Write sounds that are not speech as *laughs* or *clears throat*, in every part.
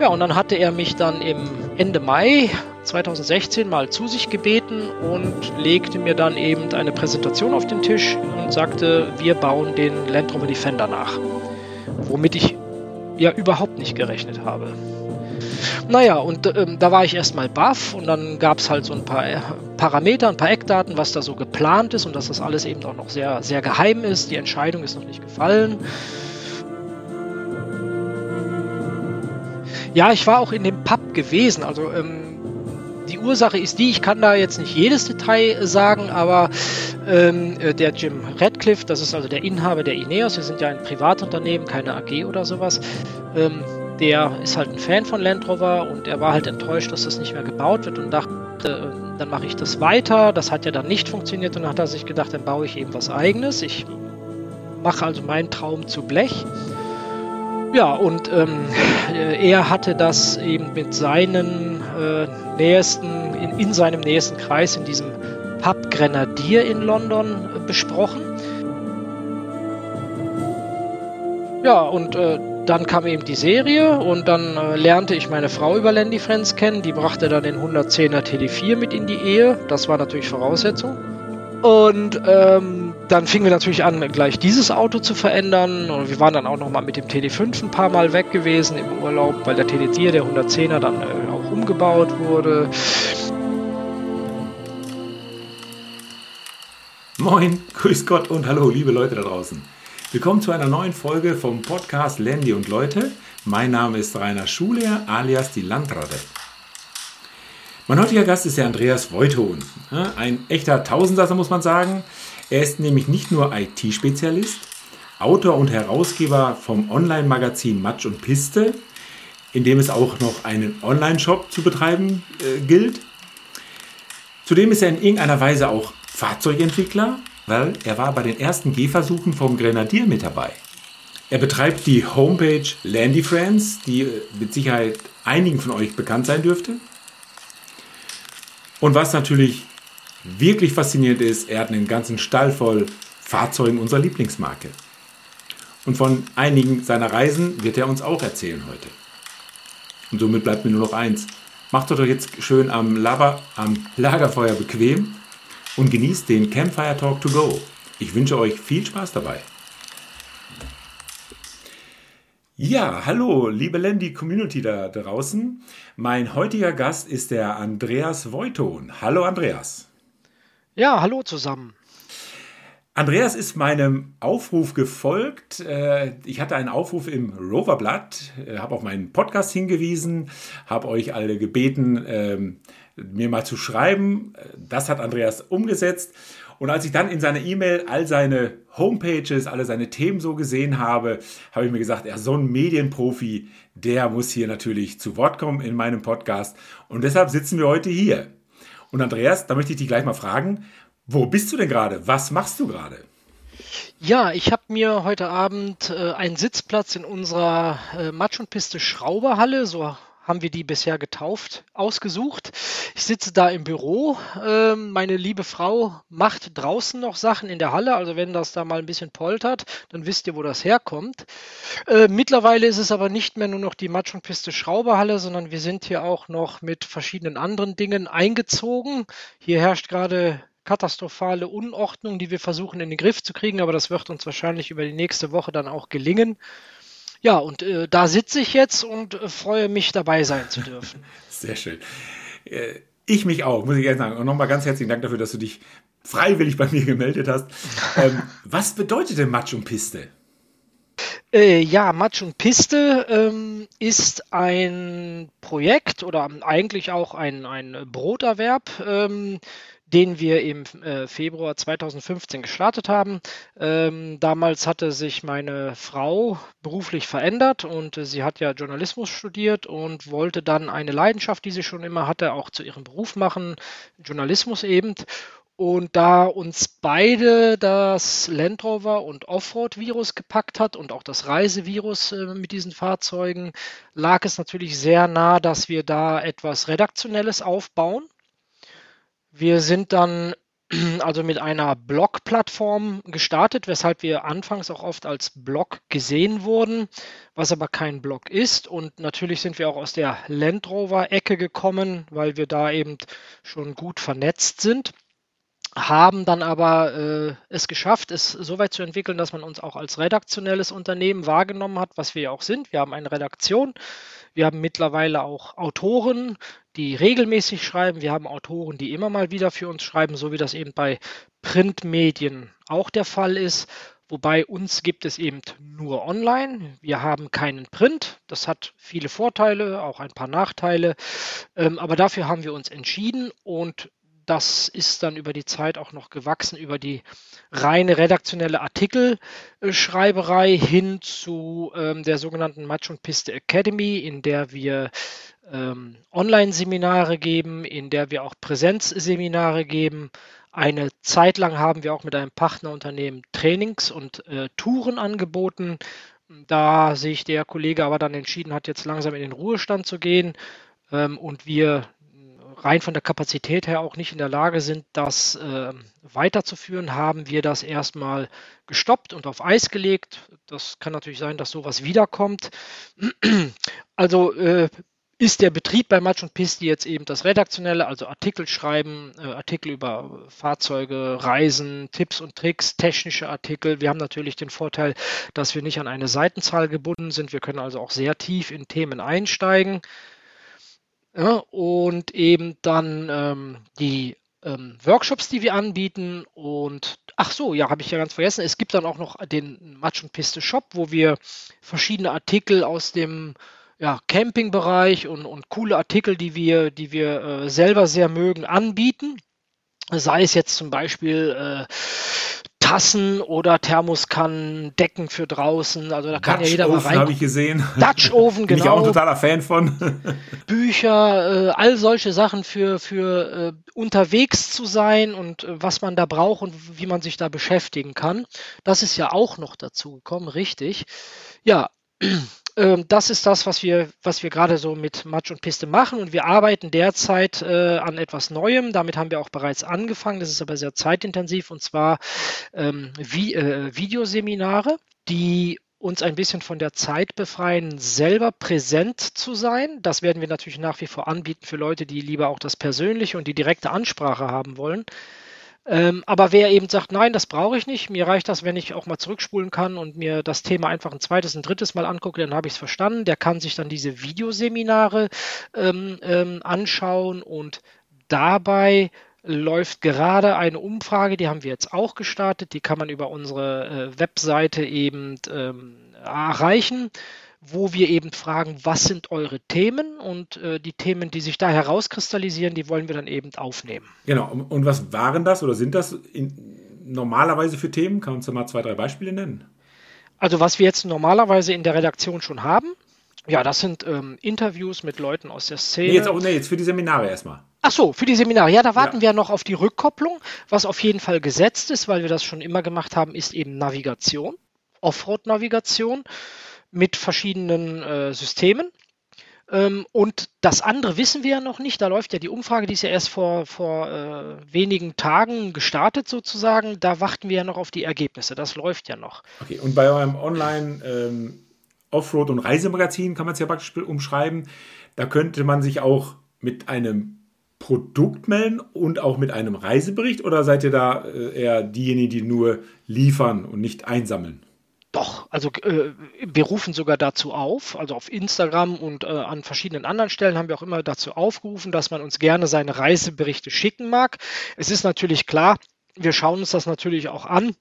Ja, und dann hatte er mich dann im Ende Mai 2016 mal zu sich gebeten und legte mir dann eben eine Präsentation auf den Tisch und sagte, wir bauen den Land Rover Defender nach. Womit ich ja überhaupt nicht gerechnet habe. Naja, und ähm, da war ich erstmal baff und dann gab es halt so ein paar äh, Parameter, ein paar Eckdaten, was da so geplant ist und dass das alles eben auch noch sehr, sehr geheim ist. Die Entscheidung ist noch nicht gefallen. Ja, ich war auch in dem Pub gewesen. Also ähm, die Ursache ist die, ich kann da jetzt nicht jedes Detail sagen, aber ähm, äh, der Jim Radcliffe, das ist also der Inhaber der Ineos, wir sind ja ein Privatunternehmen, keine AG oder sowas, ähm, der ist halt ein Fan von Land Rover und er war halt enttäuscht, dass das nicht mehr gebaut wird und dachte, äh, dann mache ich das weiter. Das hat ja dann nicht funktioniert und dann hat er sich gedacht, dann baue ich eben was eigenes. Ich mache also meinen Traum zu Blech. Ja, und ähm, er hatte das eben mit seinen äh, nächsten, in, in, seinem nächsten Kreis, in diesem Pub Grenadier in London äh, besprochen. Ja, und äh, dann kam eben die Serie und dann äh, lernte ich meine Frau über Landy Friends kennen. Die brachte dann den 110er TD4 mit in die Ehe. Das war natürlich Voraussetzung. Und ähm, dann fingen wir natürlich an, gleich dieses Auto zu verändern. Und wir waren dann auch nochmal mit dem TD5 ein paar Mal weg gewesen im Urlaub, weil der TD4, der 110er, dann äh, auch umgebaut wurde. Moin, grüß Gott und hallo, liebe Leute da draußen. Willkommen zu einer neuen Folge vom Podcast Landy und Leute. Mein Name ist Rainer Schuler alias die Landratte. Mein heutiger Gast ist der Andreas Voithon. Ein echter Tausendsasser muss man sagen. Er ist nämlich nicht nur IT-Spezialist, Autor und Herausgeber vom Online-Magazin Matsch und Piste, in dem es auch noch einen Online-Shop zu betreiben äh, gilt. Zudem ist er in irgendeiner Weise auch Fahrzeugentwickler, weil er war bei den ersten Gehversuchen vom Grenadier mit dabei. Er betreibt die Homepage Landy Friends, die äh, mit Sicherheit einigen von euch bekannt sein dürfte. Und was natürlich wirklich faszinierend ist, er hat einen ganzen Stall voll Fahrzeugen unserer Lieblingsmarke. Und von einigen seiner Reisen wird er uns auch erzählen heute. Und somit bleibt mir nur noch eins. Macht euch jetzt schön am, Laber, am Lagerfeuer bequem und genießt den Campfire Talk to Go. Ich wünsche euch viel Spaß dabei. Ja, hallo, liebe Landy Community da draußen. Mein heutiger Gast ist der Andreas Voiton. Hallo, Andreas. Ja, hallo zusammen. Andreas ist meinem Aufruf gefolgt. Äh, ich hatte einen Aufruf im Roverblatt, äh, habe auf meinen Podcast hingewiesen, habe euch alle gebeten, ähm, mir mal zu schreiben. Das hat Andreas umgesetzt. Und als ich dann in seiner E-Mail all seine Homepages, alle seine Themen so gesehen habe, habe ich mir gesagt, ja, so ein Medienprofi, der muss hier natürlich zu Wort kommen in meinem Podcast. Und deshalb sitzen wir heute hier. Und Andreas, da möchte ich dich gleich mal fragen, wo bist du denn gerade? Was machst du gerade? Ja, ich habe mir heute Abend äh, einen Sitzplatz in unserer äh, Matsch- und Piste Schrauberhalle, so haben wir die bisher getauft, ausgesucht. Ich sitze da im Büro. Ähm, meine liebe Frau macht draußen noch Sachen in der Halle. Also wenn das da mal ein bisschen poltert, dann wisst ihr, wo das herkommt. Äh, mittlerweile ist es aber nicht mehr nur noch die Matsch- und Piste Schrauberhalle, sondern wir sind hier auch noch mit verschiedenen anderen Dingen eingezogen. Hier herrscht gerade katastrophale Unordnung, die wir versuchen in den Griff zu kriegen, aber das wird uns wahrscheinlich über die nächste Woche dann auch gelingen. Ja, und äh, da sitze ich jetzt und äh, freue mich, dabei sein zu dürfen. *laughs* Sehr schön. Äh, ich mich auch, muss ich ehrlich sagen. Und nochmal ganz herzlichen Dank dafür, dass du dich freiwillig bei mir gemeldet hast. Ähm, *laughs* was bedeutet denn Matsch und Piste? Äh, ja, Matsch und Piste ähm, ist ein Projekt oder eigentlich auch ein, ein Broterwerb, ähm, den wir im äh, Februar 2015 gestartet haben. Ähm, damals hatte sich meine Frau beruflich verändert und äh, sie hat ja Journalismus studiert und wollte dann eine Leidenschaft, die sie schon immer hatte, auch zu ihrem Beruf machen, Journalismus eben. Und da uns beide das Land Rover und Offroad-Virus gepackt hat und auch das Reisevirus äh, mit diesen Fahrzeugen, lag es natürlich sehr nah, dass wir da etwas Redaktionelles aufbauen wir sind dann *clears throat* also mit einer Blog-Plattform gestartet, weshalb wir anfangs auch oft als Blog gesehen wurden, was aber kein Blog ist. Und natürlich sind wir auch aus der Land Rover-Ecke gekommen, weil wir da eben schon gut vernetzt sind haben dann aber äh, es geschafft, es so weit zu entwickeln, dass man uns auch als redaktionelles Unternehmen wahrgenommen hat, was wir ja auch sind. Wir haben eine Redaktion, wir haben mittlerweile auch Autoren, die regelmäßig schreiben, wir haben Autoren, die immer mal wieder für uns schreiben, so wie das eben bei Printmedien auch der Fall ist. Wobei uns gibt es eben nur online. Wir haben keinen Print. Das hat viele Vorteile, auch ein paar Nachteile. Ähm, aber dafür haben wir uns entschieden und das ist dann über die Zeit auch noch gewachsen, über die reine redaktionelle Artikelschreiberei hin zu ähm, der sogenannten Match und Piste Academy, in der wir ähm, Online-Seminare geben, in der wir auch Präsenzseminare geben. Eine Zeit lang haben wir auch mit einem Partnerunternehmen Trainings und äh, Touren angeboten. Da sich der Kollege aber dann entschieden hat, jetzt langsam in den Ruhestand zu gehen ähm, und wir rein von der Kapazität her auch nicht in der Lage sind, das äh, weiterzuführen, haben wir das erstmal gestoppt und auf Eis gelegt. Das kann natürlich sein, dass sowas wiederkommt. Also äh, ist der Betrieb bei Match und Pisti jetzt eben das redaktionelle, also Artikel schreiben, äh, Artikel über Fahrzeuge, Reisen, Tipps und Tricks, technische Artikel. Wir haben natürlich den Vorteil, dass wir nicht an eine Seitenzahl gebunden sind. Wir können also auch sehr tief in Themen einsteigen. Ja, und eben dann ähm, die ähm, Workshops, die wir anbieten. Und ach so, ja, habe ich ja ganz vergessen. Es gibt dann auch noch den Matsch und Piste Shop, wo wir verschiedene Artikel aus dem ja, Campingbereich und, und coole Artikel, die wir, die wir äh, selber sehr mögen, anbieten. Sei es jetzt zum Beispiel äh, Tassen oder Thermoskannen, Decken für draußen. Also da kann Dutch ja jeder Oven mal rein. habe ich gesehen. Dutch Oven, genau. *laughs* Bin ich auch ein genau. totaler Fan von. *laughs* *laughs* Bücher, äh, all solche Sachen für, für äh, unterwegs zu sein und äh, was man da braucht und wie man sich da beschäftigen kann. Das ist ja auch noch dazu gekommen, richtig. Ja, das ist das, was wir, was wir gerade so mit Matsch und Piste machen. Und wir arbeiten derzeit äh, an etwas Neuem. Damit haben wir auch bereits angefangen. Das ist aber sehr zeitintensiv und zwar ähm, wie, äh, Videoseminare, die uns ein bisschen von der Zeit befreien, selber präsent zu sein. Das werden wir natürlich nach wie vor anbieten für Leute, die lieber auch das Persönliche und die direkte Ansprache haben wollen. Ähm, aber wer eben sagt, nein, das brauche ich nicht, mir reicht das, wenn ich auch mal zurückspulen kann und mir das Thema einfach ein zweites, ein drittes Mal angucke, dann habe ich es verstanden. Der kann sich dann diese Videoseminare ähm, ähm, anschauen und dabei läuft gerade eine Umfrage, die haben wir jetzt auch gestartet, die kann man über unsere äh, Webseite eben ähm, erreichen wo wir eben fragen, was sind eure Themen und äh, die Themen, die sich da herauskristallisieren, die wollen wir dann eben aufnehmen. Genau, und was waren das oder sind das in, normalerweise für Themen? Kannst du mal zwei, drei Beispiele nennen? Also was wir jetzt normalerweise in der Redaktion schon haben, ja, das sind ähm, Interviews mit Leuten aus der Szene. Nee, jetzt, auch, nee, jetzt für die Seminare erstmal. Ach so, für die Seminare. Ja, da warten ja. wir noch auf die Rückkopplung. Was auf jeden Fall gesetzt ist, weil wir das schon immer gemacht haben, ist eben Navigation, Offroad-Navigation mit verschiedenen äh, Systemen. Ähm, und das andere wissen wir ja noch nicht. Da läuft ja die Umfrage, die ist ja erst vor, vor äh, wenigen Tagen gestartet sozusagen. Da warten wir ja noch auf die Ergebnisse. Das läuft ja noch. Okay, und bei eurem Online- ähm, Offroad- und Reisemagazin kann man es ja praktisch umschreiben. Da könnte man sich auch mit einem Produkt melden und auch mit einem Reisebericht oder seid ihr da äh, eher diejenigen, die nur liefern und nicht einsammeln? Doch, also äh, wir rufen sogar dazu auf, also auf Instagram und äh, an verschiedenen anderen Stellen haben wir auch immer dazu aufgerufen, dass man uns gerne seine Reiseberichte schicken mag. Es ist natürlich klar, wir schauen uns das natürlich auch an,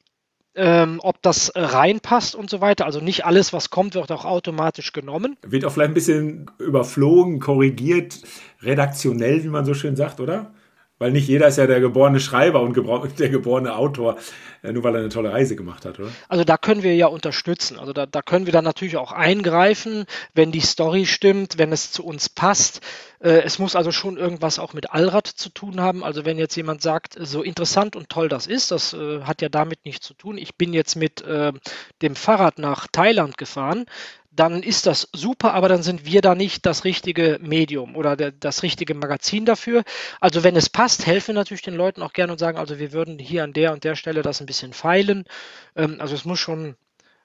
ähm, ob das reinpasst und so weiter. Also nicht alles, was kommt, wird auch automatisch genommen. Wird auch vielleicht ein bisschen überflogen, korrigiert, redaktionell, wie man so schön sagt, oder? Weil nicht jeder ist ja der geborene Schreiber und *laughs* der geborene Autor, äh, nur weil er eine tolle Reise gemacht hat, oder? Also da können wir ja unterstützen. Also da, da können wir dann natürlich auch eingreifen, wenn die Story stimmt, wenn es zu uns passt. Äh, es muss also schon irgendwas auch mit Allrad zu tun haben. Also wenn jetzt jemand sagt, so interessant und toll das ist, das äh, hat ja damit nichts zu tun. Ich bin jetzt mit dem Fahrrad nach Thailand gefahren dann ist das super, aber dann sind wir da nicht das richtige Medium oder der, das richtige Magazin dafür. Also wenn es passt, helfen natürlich den Leuten auch gerne und sagen, also wir würden hier an der und der Stelle das ein bisschen feilen. Ähm, also es muss schon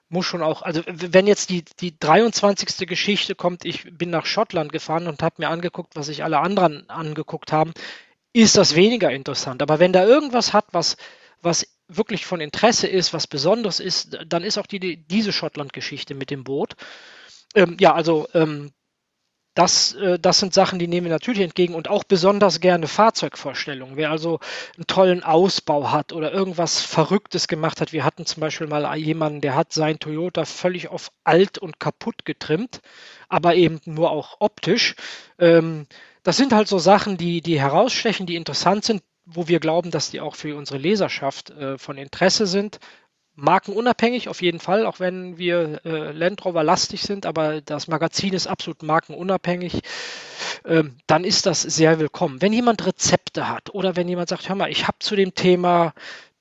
muss schon auch, also wenn jetzt die, die 23. Geschichte kommt, ich bin nach Schottland gefahren und habe mir angeguckt, was sich alle anderen angeguckt haben, ist das weniger interessant. Aber wenn da irgendwas hat, was, was wirklich von Interesse ist, was Besonderes ist, dann ist auch die, diese Schottland-Geschichte mit dem Boot. Ähm, ja, also ähm, das, äh, das sind Sachen, die nehmen wir natürlich entgegen und auch besonders gerne Fahrzeugvorstellungen. Wer also einen tollen Ausbau hat oder irgendwas Verrücktes gemacht hat. Wir hatten zum Beispiel mal jemanden, der hat sein Toyota völlig auf alt und kaputt getrimmt, aber eben nur auch optisch. Ähm, das sind halt so Sachen, die, die herausstechen, die interessant sind, wo wir glauben, dass die auch für unsere Leserschaft äh, von Interesse sind. Markenunabhängig auf jeden Fall, auch wenn wir äh, Land Rover lastig sind, aber das Magazin ist absolut markenunabhängig, ähm, dann ist das sehr willkommen. Wenn jemand Rezepte hat oder wenn jemand sagt, hör mal, ich habe zu dem Thema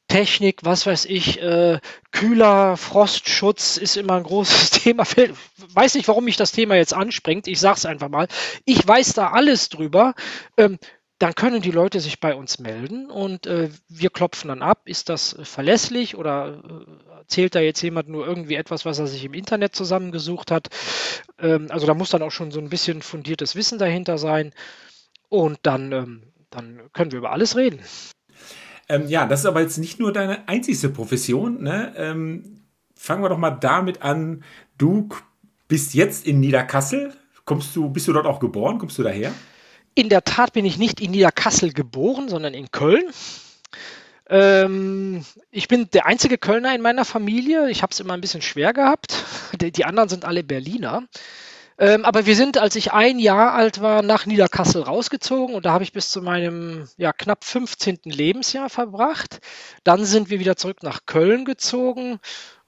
Technik, was weiß ich, äh, Kühler, Frostschutz ist immer ein großes *laughs* Thema. Weiß nicht, warum mich das Thema jetzt anspringt. Ich sage es einfach mal. Ich weiß da alles drüber. Ähm, dann können die Leute sich bei uns melden und äh, wir klopfen dann ab, ist das verlässlich oder äh, erzählt da jetzt jemand nur irgendwie etwas, was er sich im Internet zusammengesucht hat. Ähm, also da muss dann auch schon so ein bisschen fundiertes Wissen dahinter sein und dann, ähm, dann können wir über alles reden. Ähm, ja, das ist aber jetzt nicht nur deine einzigste Profession. Ne? Ähm, fangen wir doch mal damit an. Du bist jetzt in Niederkassel. Kommst du, bist du dort auch geboren? Kommst du daher? In der Tat bin ich nicht in Niederkassel geboren, sondern in Köln. Ähm, ich bin der einzige Kölner in meiner Familie. Ich habe es immer ein bisschen schwer gehabt. Die, die anderen sind alle Berliner. Ähm, aber wir sind, als ich ein Jahr alt war, nach Niederkassel rausgezogen und da habe ich bis zu meinem ja, knapp 15. Lebensjahr verbracht. Dann sind wir wieder zurück nach Köln gezogen.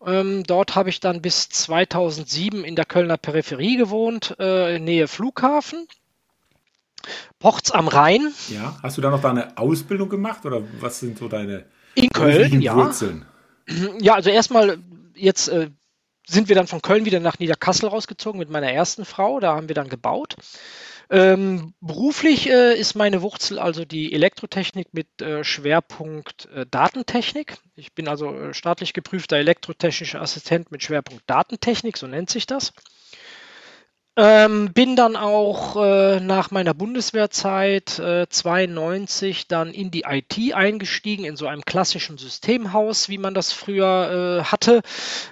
Ähm, dort habe ich dann bis 2007 in der Kölner Peripherie gewohnt, äh, in Nähe Flughafen. Pochts am Rhein. Ja, hast du da noch deine Ausbildung gemacht oder was sind so deine in Köln, ja. Wurzeln? Ja, also erstmal jetzt äh, sind wir dann von Köln wieder nach Niederkassel rausgezogen mit meiner ersten Frau. Da haben wir dann gebaut. Ähm, beruflich äh, ist meine Wurzel also die Elektrotechnik mit äh, Schwerpunkt äh, Datentechnik. Ich bin also äh, staatlich geprüfter elektrotechnischer Assistent mit Schwerpunkt Datentechnik, so nennt sich das. Ähm, bin dann auch äh, nach meiner Bundeswehrzeit äh, 92 dann in die IT eingestiegen, in so einem klassischen Systemhaus, wie man das früher äh, hatte.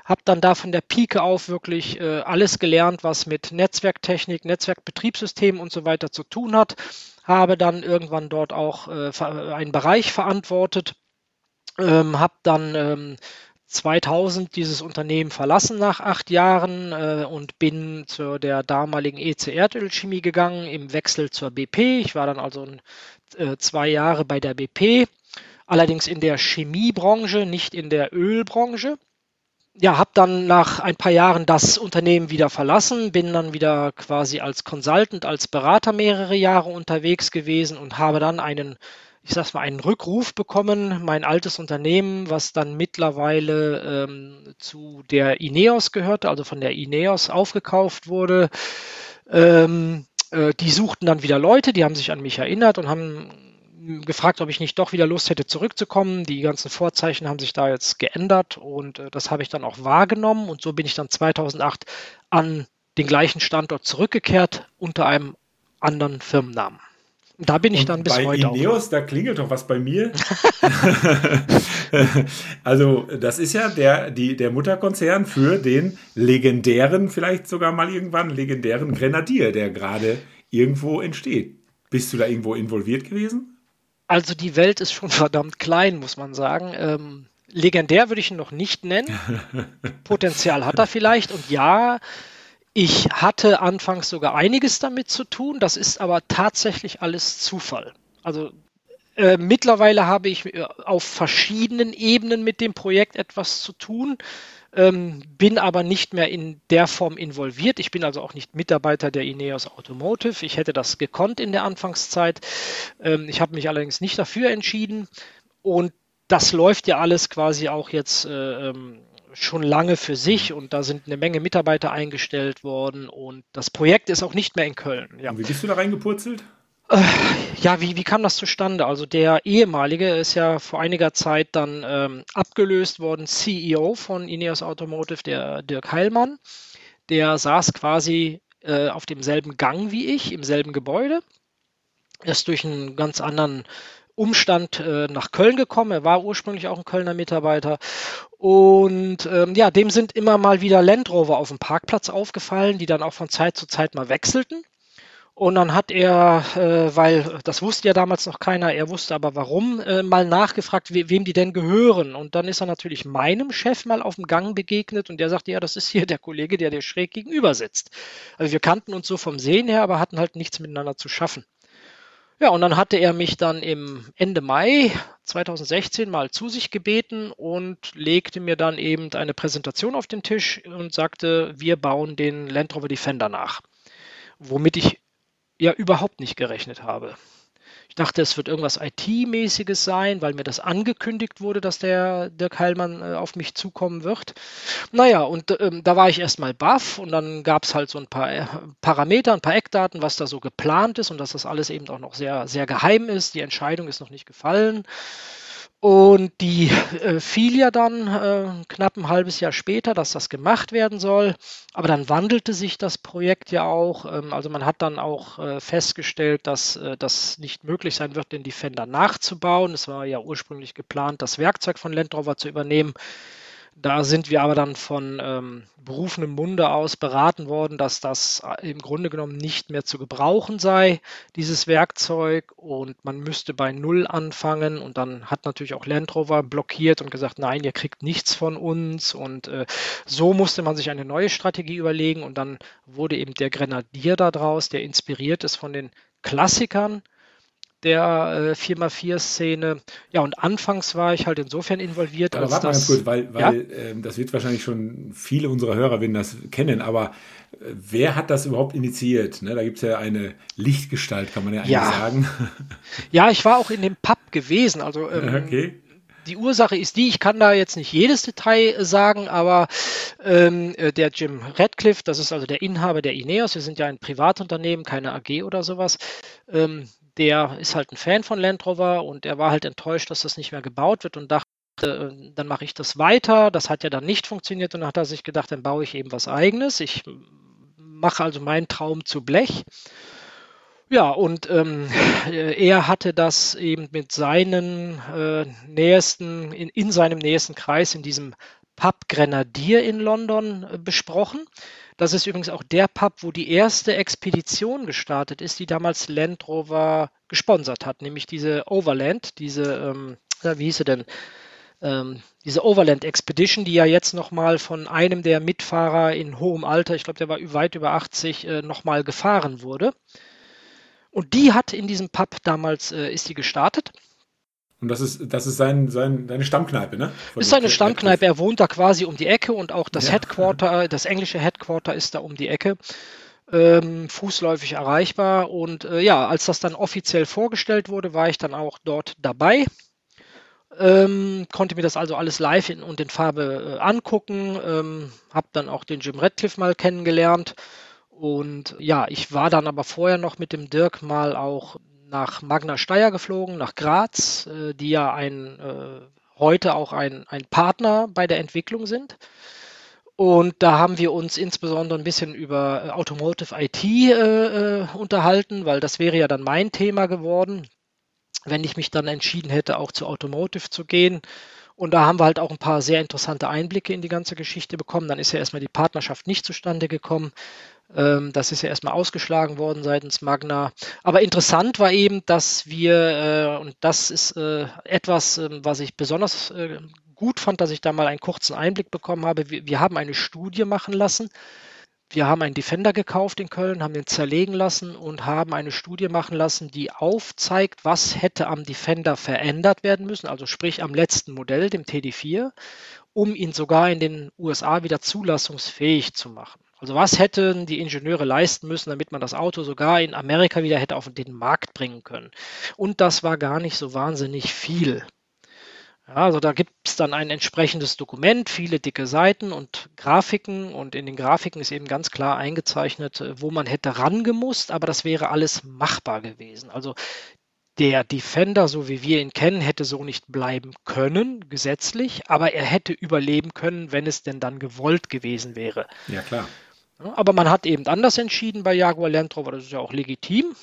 Hab dann da von der Pike auf wirklich äh, alles gelernt, was mit Netzwerktechnik, Netzwerkbetriebssystemen und so weiter zu tun hat. Habe dann irgendwann dort auch äh, einen Bereich verantwortet. Ähm, habe dann ähm, 2000 dieses Unternehmen verlassen nach acht Jahren äh, und bin zu der damaligen EC Erdölchemie gegangen im Wechsel zur BP. Ich war dann also äh, zwei Jahre bei der BP, allerdings in der Chemiebranche, nicht in der Ölbranche. Ja, habe dann nach ein paar Jahren das Unternehmen wieder verlassen, bin dann wieder quasi als Consultant, als Berater mehrere Jahre unterwegs gewesen und habe dann einen ich sag's mal, einen Rückruf bekommen, mein altes Unternehmen, was dann mittlerweile ähm, zu der Ineos gehörte, also von der Ineos aufgekauft wurde. Ähm, äh, die suchten dann wieder Leute, die haben sich an mich erinnert und haben gefragt, ob ich nicht doch wieder Lust hätte zurückzukommen. Die ganzen Vorzeichen haben sich da jetzt geändert und äh, das habe ich dann auch wahrgenommen und so bin ich dann 2008 an den gleichen Standort zurückgekehrt unter einem anderen Firmennamen. Da bin ich und dann bis bei heute Ineos, auch. da klingelt doch was bei mir. *laughs* *laughs* also, das ist ja der, die, der Mutterkonzern für den legendären, vielleicht sogar mal irgendwann legendären Grenadier, der gerade irgendwo entsteht. Bist du da irgendwo involviert gewesen? Also, die Welt ist schon verdammt klein, muss man sagen. Ähm, legendär würde ich ihn noch nicht nennen. *laughs* Potenzial hat er vielleicht. Und ja, ich hatte anfangs sogar einiges damit zu tun, das ist aber tatsächlich alles Zufall. Also äh, mittlerweile habe ich äh, auf verschiedenen Ebenen mit dem Projekt etwas zu tun, ähm, bin aber nicht mehr in der Form involviert. Ich bin also auch nicht Mitarbeiter der Ineos Automotive. Ich hätte das gekonnt in der Anfangszeit. Ähm, ich habe mich allerdings nicht dafür entschieden und das läuft ja alles quasi auch jetzt äh, ähm, schon lange für sich und da sind eine Menge Mitarbeiter eingestellt worden und das Projekt ist auch nicht mehr in Köln. Ja. Und wie bist du da reingepurzelt? Ja, wie, wie kam das zustande? Also der ehemalige ist ja vor einiger Zeit dann ähm, abgelöst worden, CEO von Ineos Automotive, der Dirk Heilmann. Der saß quasi äh, auf demselben Gang wie ich, im selben Gebäude. Ist durch einen ganz anderen Umstand äh, nach Köln gekommen. Er war ursprünglich auch ein Kölner Mitarbeiter. Und ähm, ja, dem sind immer mal wieder Land Rover auf dem Parkplatz aufgefallen, die dann auch von Zeit zu Zeit mal wechselten. Und dann hat er, äh, weil das wusste ja damals noch keiner, er wusste aber warum, äh, mal nachgefragt, we wem die denn gehören. Und dann ist er natürlich meinem Chef mal auf dem Gang begegnet und der sagte, ja, das ist hier der Kollege, der dir schräg gegenüber sitzt. Also wir kannten uns so vom Sehen her, aber hatten halt nichts miteinander zu schaffen. Ja, und dann hatte er mich dann im Ende Mai 2016 mal zu sich gebeten und legte mir dann eben eine Präsentation auf den Tisch und sagte, wir bauen den Land Rover Defender nach. Womit ich ja überhaupt nicht gerechnet habe. Ich dachte, es wird irgendwas IT-mäßiges sein, weil mir das angekündigt wurde, dass der Dirk Heilmann äh, auf mich zukommen wird. Naja, und ähm, da war ich erstmal baff und dann gab es halt so ein paar äh, Parameter, ein paar Eckdaten, was da so geplant ist und dass das alles eben auch noch sehr, sehr geheim ist. Die Entscheidung ist noch nicht gefallen. Und die äh, fiel ja dann äh, knapp ein halbes Jahr später, dass das gemacht werden soll. Aber dann wandelte sich das Projekt ja auch. Ähm, also man hat dann auch äh, festgestellt, dass äh, das nicht möglich sein wird, den Defender nachzubauen. Es war ja ursprünglich geplant, das Werkzeug von Land Rover zu übernehmen. Da sind wir aber dann von ähm, berufenem Munde aus beraten worden, dass das äh, im Grunde genommen nicht mehr zu gebrauchen sei, dieses Werkzeug, und man müsste bei Null anfangen. Und dann hat natürlich auch Land Rover blockiert und gesagt, nein, ihr kriegt nichts von uns. Und äh, so musste man sich eine neue Strategie überlegen. Und dann wurde eben der Grenadier daraus, der inspiriert ist von den Klassikern der äh, 4x4-Szene. Ja, und anfangs war ich halt insofern involviert. Aber warte mal ganz kurz, weil, weil ja? ähm, das wird wahrscheinlich schon viele unserer Hörerinnen das kennen, aber äh, wer hat das überhaupt initiiert? Ne, da gibt es ja eine Lichtgestalt, kann man ja eigentlich ja. sagen. *laughs* Ja, ich war auch in dem Pub gewesen. Also *laughs* ähm, okay. Die Ursache ist die, ich kann da jetzt nicht jedes Detail sagen, aber ähm, äh, der Jim Radcliffe, das ist also der Inhaber der Ineos, wir sind ja ein Privatunternehmen, keine AG oder sowas, ähm, der ist halt ein Fan von Land Rover und er war halt enttäuscht, dass das nicht mehr gebaut wird und dachte, äh, dann mache ich das weiter. Das hat ja dann nicht funktioniert und dann hat er sich gedacht, dann baue ich eben was eigenes. Ich mache also meinen Traum zu Blech. Ja, und ähm, er hatte das eben mit seinen äh, nächsten, in, in seinem nächsten Kreis, in diesem Pub Grenadier in London äh, besprochen. Das ist übrigens auch der Pub, wo die erste Expedition gestartet ist, die damals Land Rover gesponsert hat, nämlich diese Overland, diese, ähm, wie hieß sie denn? Ähm, diese Overland Expedition, die ja jetzt nochmal von einem der Mitfahrer in hohem Alter, ich glaube, der war weit über 80, äh, nochmal gefahren wurde. Und die hat in diesem Pub damals, äh, ist die gestartet. Und das ist, das ist sein, sein, seine Stammkneipe, ne? Von ist seine Stammkneipe. Er wohnt da quasi um die Ecke und auch das ja. Headquarter, das englische Headquarter ist da um die Ecke. Ähm, fußläufig erreichbar. Und äh, ja, als das dann offiziell vorgestellt wurde, war ich dann auch dort dabei. Ähm, konnte mir das also alles live in, und in Farbe äh, angucken. Ähm, habe dann auch den Jim Radcliffe mal kennengelernt. Und ja, ich war dann aber vorher noch mit dem Dirk mal auch nach Magna Steyr geflogen, nach Graz, äh, die ja ein, äh, heute auch ein, ein Partner bei der Entwicklung sind. Und da haben wir uns insbesondere ein bisschen über äh, Automotive IT äh, äh, unterhalten, weil das wäre ja dann mein Thema geworden, wenn ich mich dann entschieden hätte, auch zu Automotive zu gehen. Und da haben wir halt auch ein paar sehr interessante Einblicke in die ganze Geschichte bekommen. Dann ist ja erstmal die Partnerschaft nicht zustande gekommen. Ähm, das ist ja erstmal ausgeschlagen worden seitens Magna. Aber interessant war eben, dass wir, äh, und das ist äh, etwas, äh, was ich besonders äh, gut fand, dass ich da mal einen kurzen Einblick bekommen habe. Wir, wir haben eine Studie machen lassen. Wir haben einen Defender gekauft in Köln, haben den zerlegen lassen und haben eine Studie machen lassen, die aufzeigt, was hätte am Defender verändert werden müssen, also sprich am letzten Modell, dem TD4, um ihn sogar in den USA wieder zulassungsfähig zu machen. Also was hätten die Ingenieure leisten müssen, damit man das Auto sogar in Amerika wieder hätte auf den Markt bringen können? Und das war gar nicht so wahnsinnig viel. Ja, also da gibt es dann ein entsprechendes Dokument, viele dicke Seiten und Grafiken und in den Grafiken ist eben ganz klar eingezeichnet, äh, wo man hätte rangemusst, aber das wäre alles machbar gewesen. Also der Defender, so wie wir ihn kennen, hätte so nicht bleiben können, gesetzlich, aber er hätte überleben können, wenn es denn dann gewollt gewesen wäre. Ja, klar. Aber man hat eben anders entschieden bei Jaguar Land Rover, das ist ja auch legitim.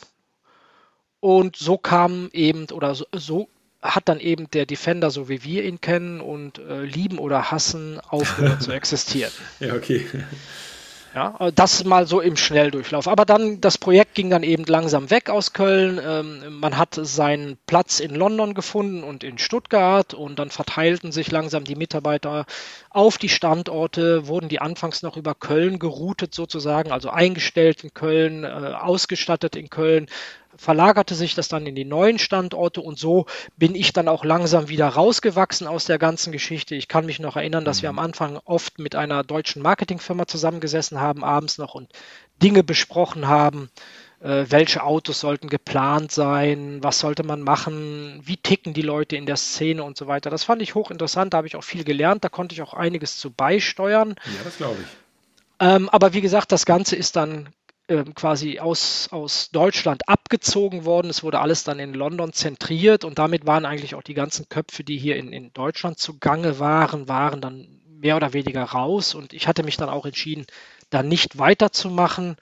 Und so kam eben, oder so, so hat dann eben der Defender, so wie wir ihn kennen und äh, lieben oder hassen, aufgehört zu *laughs* existieren. Ja, okay. Ja, äh, das mal so im Schnelldurchlauf. Aber dann, das Projekt ging dann eben langsam weg aus Köln. Ähm, man hat seinen Platz in London gefunden und in Stuttgart und dann verteilten sich langsam die Mitarbeiter auf die Standorte, wurden die anfangs noch über Köln geroutet sozusagen, also eingestellt in Köln, äh, ausgestattet in Köln, verlagerte sich das dann in die neuen Standorte und so bin ich dann auch langsam wieder rausgewachsen aus der ganzen Geschichte. Ich kann mich noch erinnern, dass wir am mhm. Anfang oft mit einer deutschen Marketingfirma zusammengesessen haben, abends noch und Dinge besprochen haben. Äh, welche Autos sollten geplant sein? Was sollte man machen? Wie ticken die Leute in der Szene und so weiter? Das fand ich hochinteressant. Da habe ich auch viel gelernt. Da konnte ich auch einiges zu beisteuern. Ja, das glaube ich. Ähm, aber wie gesagt, das Ganze ist dann quasi aus, aus Deutschland abgezogen worden. Es wurde alles dann in London zentriert und damit waren eigentlich auch die ganzen Köpfe, die hier in, in Deutschland zugange waren, waren dann mehr oder weniger raus. Und ich hatte mich dann auch entschieden, da nicht weiterzumachen.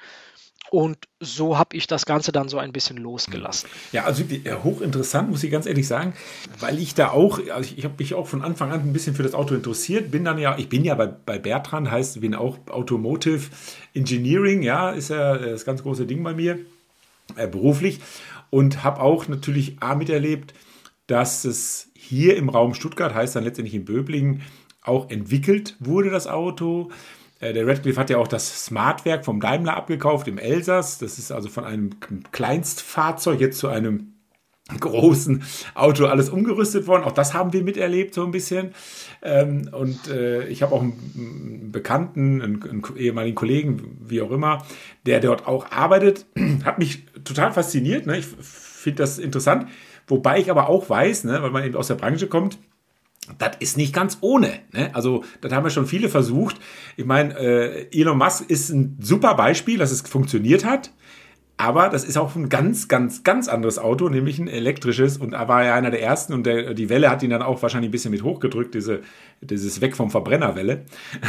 Und so habe ich das Ganze dann so ein bisschen losgelassen. Ja, also hochinteressant, muss ich ganz ehrlich sagen, weil ich da auch, also ich, ich habe mich auch von Anfang an ein bisschen für das Auto interessiert, bin dann ja, ich bin ja bei, bei Bertrand, heißt, bin auch Automotive Engineering, ja, ist ja das ganz große Ding bei mir, äh, beruflich. Und habe auch natürlich A miterlebt, dass es hier im Raum Stuttgart, heißt dann letztendlich in Böblingen, auch entwickelt wurde, das Auto. Äh, der Radcliffe hat ja auch das Smartwerk vom Daimler abgekauft im Elsass. Das ist also von einem Kleinstfahrzeug jetzt zu einem großen Auto alles umgerüstet worden. Auch das haben wir miterlebt so ein bisschen. Ähm, und äh, ich habe auch einen Bekannten, einen, ehemaligen Kollegen, wie auch immer, der dort auch arbeitet. *clears throat* Hat mich total fasziniert. Ne? Ich finde das interessant. Wobei ich aber auch weiß, ne, weil man eben aus der Branche kommt, das ist nicht ganz ohne. Ne? Also, das haben wir schon viele versucht. Ich meine, äh, Elon Musk ist ein super Beispiel, dass es funktioniert hat. Aber das ist auch ein ganz, ganz, ganz anderes Auto, nämlich ein elektrisches. Und er war ja einer der ersten und der, die Welle hat ihn dann auch wahrscheinlich ein bisschen mit hochgedrückt, diese, dieses Weg vom Verbrennerwelle.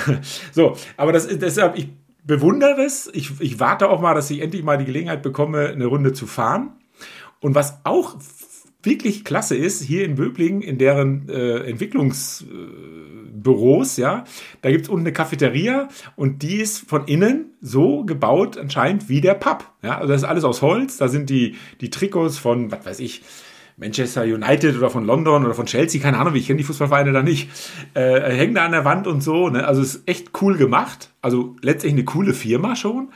*laughs* so, aber das, deshalb, ich bewundere es. Ich, ich warte auch mal, dass ich endlich mal die Gelegenheit bekomme, eine Runde zu fahren. Und was auch wirklich klasse ist, hier in Böblingen, in deren äh, Entwicklungsbüros, äh, ja, da gibt's unten eine Cafeteria und die ist von innen so gebaut anscheinend wie der Pub. Ja, also das ist alles aus Holz, da sind die, die Trikots von, was weiß ich, Manchester United oder von London oder von Chelsea, keine Ahnung, ich kenne die Fußballvereine da nicht, äh, hängen da an der Wand und so. Ne? Also ist echt cool gemacht. Also letztendlich eine coole Firma schon.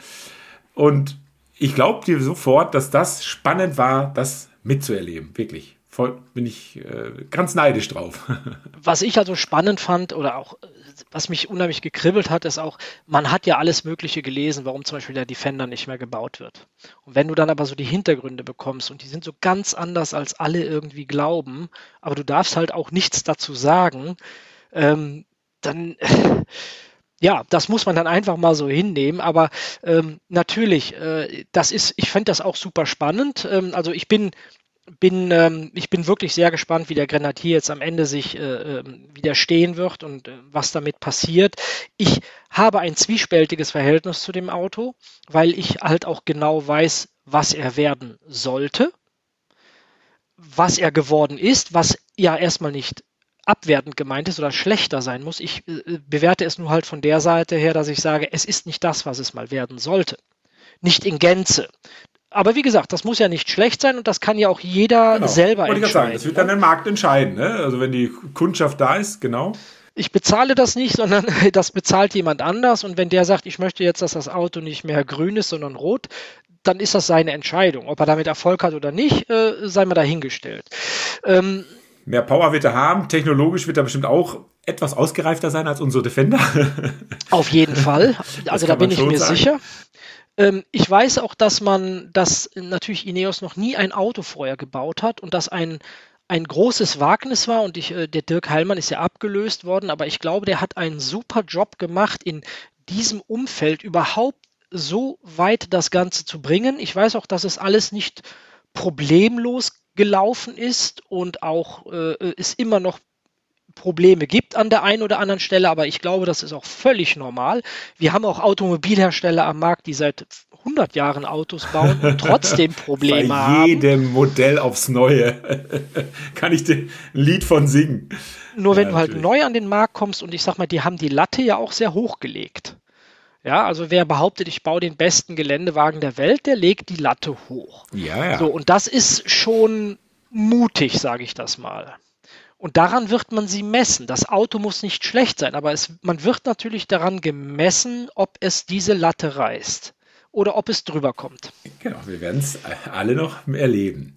Und ich glaube dir sofort, dass das spannend war, das mitzuerleben. Wirklich. Voll, bin ich äh, ganz neidisch drauf. *laughs* was ich also spannend fand oder auch was mich unheimlich gekribbelt hat, ist auch, man hat ja alles Mögliche gelesen, warum zum Beispiel der Defender nicht mehr gebaut wird. Und wenn du dann aber so die Hintergründe bekommst und die sind so ganz anders, als alle irgendwie glauben, aber du darfst halt auch nichts dazu sagen, ähm, dann *laughs* ja, das muss man dann einfach mal so hinnehmen. Aber ähm, natürlich, äh, das ist, ich finde das auch super spannend. Ähm, also ich bin bin, ähm, ich bin wirklich sehr gespannt, wie der Grenadier jetzt am Ende sich äh, ähm, widerstehen wird und äh, was damit passiert. Ich habe ein zwiespältiges Verhältnis zu dem Auto, weil ich halt auch genau weiß, was er werden sollte, was er geworden ist, was ja erstmal nicht abwertend gemeint ist oder schlechter sein muss. Ich äh, bewerte es nur halt von der Seite her, dass ich sage, es ist nicht das, was es mal werden sollte. Nicht in Gänze. Aber wie gesagt, das muss ja nicht schlecht sein und das kann ja auch jeder genau. selber Wollte entscheiden. Ich sagen, das wird dann der Markt entscheiden. Ne? Also wenn die Kundschaft da ist, genau. Ich bezahle das nicht, *laughs* sondern das bezahlt jemand anders. Und wenn der sagt, ich möchte jetzt, dass das Auto nicht mehr grün ist, sondern rot, dann ist das seine Entscheidung. Ob er damit Erfolg hat oder nicht, äh, sei mal dahingestellt. Ähm, Mehr Power wird er haben. Technologisch wird er bestimmt auch etwas ausgereifter sein als unsere Defender. *laughs* Auf jeden Fall. Also da bin ich mir sagen. sicher. Ähm, ich weiß auch, dass man, dass natürlich Ineos noch nie ein Auto vorher gebaut hat und dass ein ein großes Wagnis war und ich, äh, der Dirk Heilmann ist ja abgelöst worden, aber ich glaube, der hat einen super Job gemacht, in diesem Umfeld überhaupt so weit das Ganze zu bringen. Ich weiß auch, dass es alles nicht problemlos gelaufen ist und auch äh, es immer noch Probleme gibt an der einen oder anderen Stelle, aber ich glaube, das ist auch völlig normal. Wir haben auch Automobilhersteller am Markt, die seit 100 Jahren Autos bauen und trotzdem *laughs* Probleme Bei haben. jedem Modell aufs Neue *laughs* kann ich dir ein Lied von singen. Nur wenn ja, du halt neu an den Markt kommst und ich sag mal, die haben die Latte ja auch sehr hoch gelegt. Ja, also wer behauptet, ich baue den besten Geländewagen der Welt, der legt die Latte hoch. Ja, ja. So, und das ist schon mutig, sage ich das mal. Und daran wird man sie messen. Das Auto muss nicht schlecht sein, aber es, man wird natürlich daran gemessen, ob es diese Latte reißt oder ob es drüber kommt. Genau, wir werden es alle noch erleben.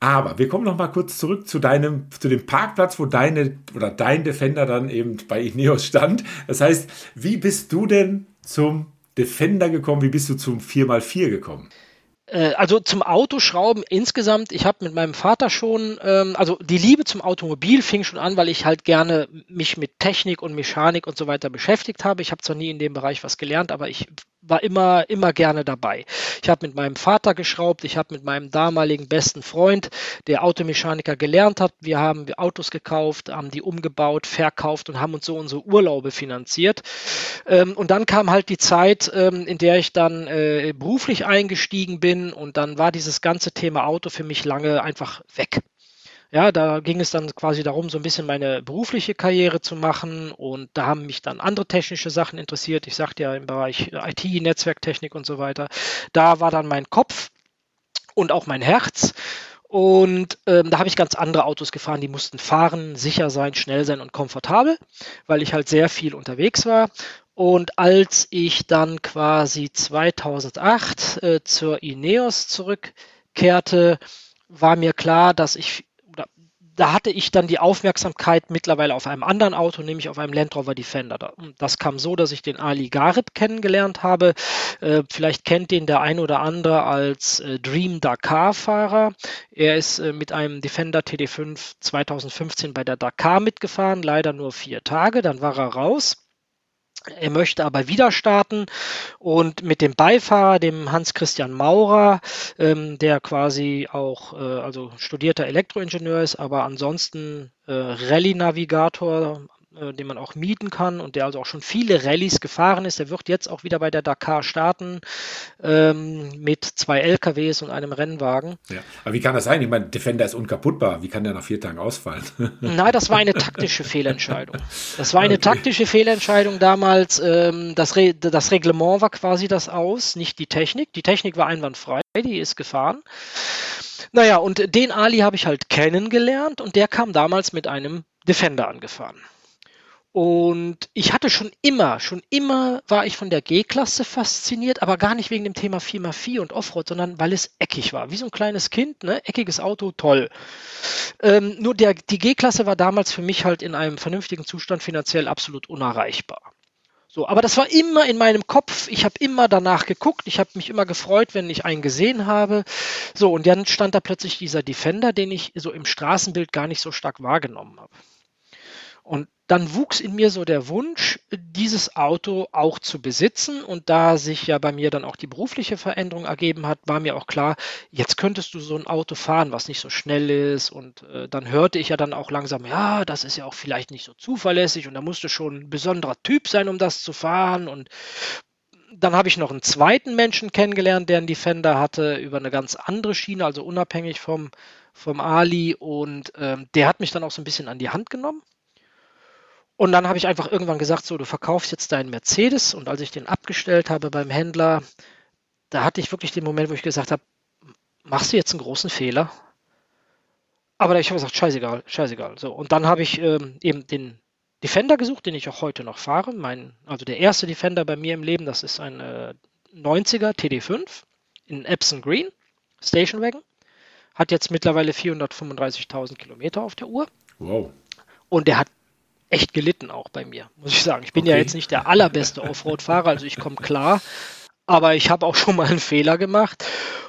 Aber wir kommen noch mal kurz zurück zu deinem, zu dem Parkplatz, wo deine oder dein Defender dann eben bei Ineos stand. Das heißt, wie bist du denn zum Defender gekommen? Wie bist du zum 4x4 gekommen? Äh, also zum Autoschrauben insgesamt, ich habe mit meinem Vater schon, ähm, also die Liebe zum Automobil fing schon an, weil ich halt gerne mich mit Technik und Mechanik und so weiter beschäftigt habe. Ich habe zwar nie in dem Bereich was gelernt, aber ich war immer, immer gerne dabei. Ich habe mit meinem Vater geschraubt, ich habe mit meinem damaligen besten Freund, der Automechaniker gelernt hat, wir haben Autos gekauft, haben die umgebaut, verkauft und haben uns so unsere Urlaube finanziert. Ähm, und dann kam halt die Zeit, ähm, in der ich dann äh, beruflich eingestiegen bin und dann war dieses ganze Thema Auto für mich lange einfach weg. Ja, da ging es dann quasi darum, so ein bisschen meine berufliche Karriere zu machen und da haben mich dann andere technische Sachen interessiert. Ich sagte ja im Bereich IT, Netzwerktechnik und so weiter. Da war dann mein Kopf und auch mein Herz. Und ähm, da habe ich ganz andere Autos gefahren, die mussten fahren, sicher sein, schnell sein und komfortabel, weil ich halt sehr viel unterwegs war. Und als ich dann quasi 2008 äh, zur Ineos zurückkehrte, war mir klar, dass ich da hatte ich dann die Aufmerksamkeit mittlerweile auf einem anderen Auto, nämlich auf einem Land Rover Defender. Das kam so, dass ich den Ali Garib kennengelernt habe. Äh, vielleicht kennt den der ein oder andere als äh, Dream Dakar-Fahrer. Er ist äh, mit einem Defender TD5 2015 bei der Dakar mitgefahren, leider nur vier Tage, dann war er raus. Er möchte aber wieder starten. Und mit dem Beifahrer, dem Hans-Christian Maurer, ähm, der quasi auch äh, also studierter Elektroingenieur ist, aber ansonsten äh, Rallye-Navigator, den man auch mieten kann und der also auch schon viele Rallyes gefahren ist. Der wird jetzt auch wieder bei der Dakar starten ähm, mit zwei LKWs und einem Rennwagen. Ja. Aber wie kann das sein? Ich meine, Defender ist unkaputtbar. Wie kann der nach vier Tagen ausfallen? *laughs* Nein, das war eine taktische *laughs* Fehlentscheidung. Das war eine okay. taktische Fehlentscheidung damals. Ähm, das, Re das Reglement war quasi das aus, nicht die Technik. Die Technik war einwandfrei, die ist gefahren. Naja, und den Ali habe ich halt kennengelernt und der kam damals mit einem Defender angefahren. Und ich hatte schon immer, schon immer war ich von der G-Klasse fasziniert, aber gar nicht wegen dem Thema 4x4 und Offroad, sondern weil es eckig war. Wie so ein kleines Kind, ne? Eckiges Auto, toll. Ähm, nur der, die G-Klasse war damals für mich halt in einem vernünftigen Zustand finanziell absolut unerreichbar. So, aber das war immer in meinem Kopf. Ich habe immer danach geguckt. Ich habe mich immer gefreut, wenn ich einen gesehen habe. So, und dann stand da plötzlich dieser Defender, den ich so im Straßenbild gar nicht so stark wahrgenommen habe. Und dann wuchs in mir so der Wunsch, dieses Auto auch zu besitzen. Und da sich ja bei mir dann auch die berufliche Veränderung ergeben hat, war mir auch klar, jetzt könntest du so ein Auto fahren, was nicht so schnell ist. Und äh, dann hörte ich ja dann auch langsam, ja, das ist ja auch vielleicht nicht so zuverlässig und da musste schon ein besonderer Typ sein, um das zu fahren. Und dann habe ich noch einen zweiten Menschen kennengelernt, der einen Defender hatte, über eine ganz andere Schiene, also unabhängig vom, vom Ali. Und ähm, der hat mich dann auch so ein bisschen an die Hand genommen und dann habe ich einfach irgendwann gesagt, so, du verkaufst jetzt deinen Mercedes. Und als ich den abgestellt habe beim Händler, da hatte ich wirklich den Moment, wo ich gesagt habe, machst du jetzt einen großen Fehler? Aber ich habe gesagt, scheißegal, scheißegal. So, und dann habe ich ähm, eben den Defender gesucht, den ich auch heute noch fahre. Mein, also der erste Defender bei mir im Leben, das ist ein äh, 90er TD5 in Epsom Green, Station Wagon. Hat jetzt mittlerweile 435.000 Kilometer auf der Uhr. Wow. Und der hat echt gelitten auch bei mir, muss ich sagen. Ich bin okay. ja jetzt nicht der allerbeste Offroad-Fahrer, also ich komme klar, aber ich habe auch schon mal einen Fehler gemacht.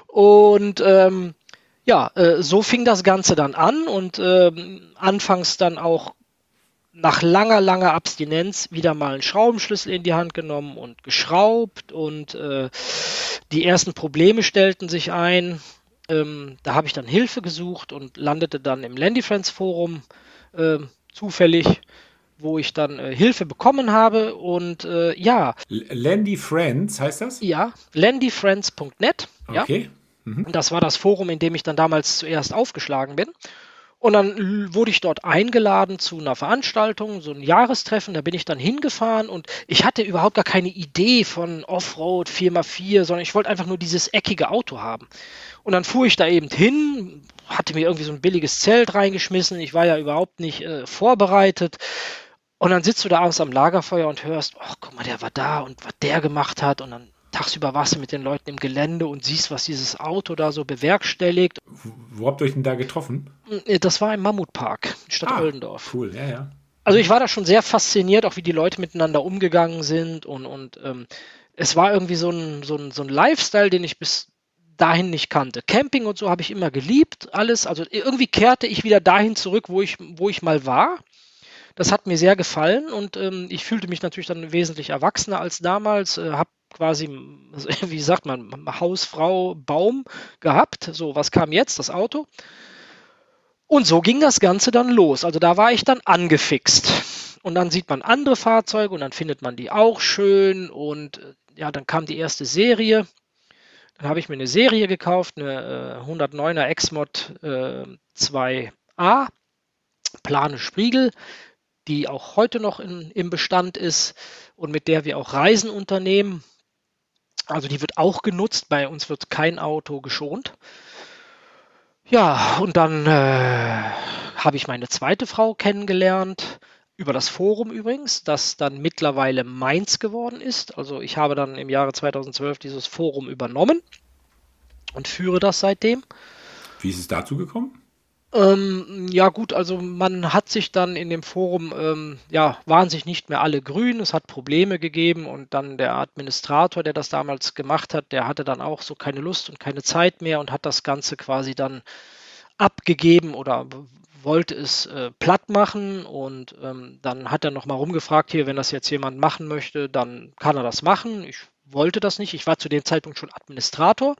Und ähm, Ja, äh, so fing das Ganze dann an und äh, anfangs dann auch nach langer, langer Abstinenz wieder mal einen Schraubenschlüssel in die Hand genommen und geschraubt und äh, die ersten Probleme stellten sich ein. Ähm, da habe ich dann Hilfe gesucht und landete dann im Landy Friends Forum äh, zufällig, wo ich dann äh, Hilfe bekommen habe und äh, ja. Landy Friends heißt das? Ja, landyfriends.net. Okay. Ja. Mhm. Das war das Forum, in dem ich dann damals zuerst aufgeschlagen bin. Und dann wurde ich dort eingeladen zu einer Veranstaltung, so ein Jahrestreffen. Da bin ich dann hingefahren und ich hatte überhaupt gar keine Idee von Offroad 4x4, sondern ich wollte einfach nur dieses eckige Auto haben. Und dann fuhr ich da eben hin, hatte mir irgendwie so ein billiges Zelt reingeschmissen. Ich war ja überhaupt nicht äh, vorbereitet. Und dann sitzt du da abends am Lagerfeuer und hörst, ach, guck mal, der war da und was der gemacht hat. Und dann tagsüber warst du mit den Leuten im Gelände und siehst, was dieses Auto da so bewerkstelligt. Wo habt ihr euch denn da getroffen? Äh, das war im Mammutpark in Stadt ah, Oldendorf. Cool, ja, ja. Also ich war da schon sehr fasziniert, auch wie die Leute miteinander umgegangen sind und, und ähm, es war irgendwie so ein, so, ein, so ein Lifestyle, den ich bis dahin nicht kannte. Camping und so habe ich immer geliebt, alles. Also irgendwie kehrte ich wieder dahin zurück, wo ich, wo ich mal war. Das hat mir sehr gefallen und ähm, ich fühlte mich natürlich dann wesentlich erwachsener als damals, äh, habe quasi, *laughs* wie sagt man, Hausfrau Baum gehabt. So, was kam jetzt? Das Auto. Und so ging das Ganze dann los. Also da war ich dann angefixt. Und dann sieht man andere Fahrzeuge und dann findet man die auch schön. Und äh, ja, dann kam die erste Serie. Dann habe ich mir eine Serie gekauft, eine äh, 109er Exmod äh, 2A, Plane Spiegel, die auch heute noch in, im Bestand ist und mit der wir auch Reisen unternehmen. Also die wird auch genutzt. Bei uns wird kein Auto geschont. Ja, und dann äh, habe ich meine zweite Frau kennengelernt, über das Forum übrigens, das dann mittlerweile meins geworden ist. Also ich habe dann im Jahre 2012 dieses Forum übernommen und führe das seitdem. Wie ist es dazu gekommen? Ähm, ja gut, also man hat sich dann in dem Forum, ähm, ja, waren sich nicht mehr alle grün, es hat Probleme gegeben und dann der Administrator, der das damals gemacht hat, der hatte dann auch so keine Lust und keine Zeit mehr und hat das Ganze quasi dann abgegeben oder wollte es äh, platt machen und ähm, dann hat er nochmal rumgefragt, hier, wenn das jetzt jemand machen möchte, dann kann er das machen. Ich wollte das nicht, ich war zu dem Zeitpunkt schon Administrator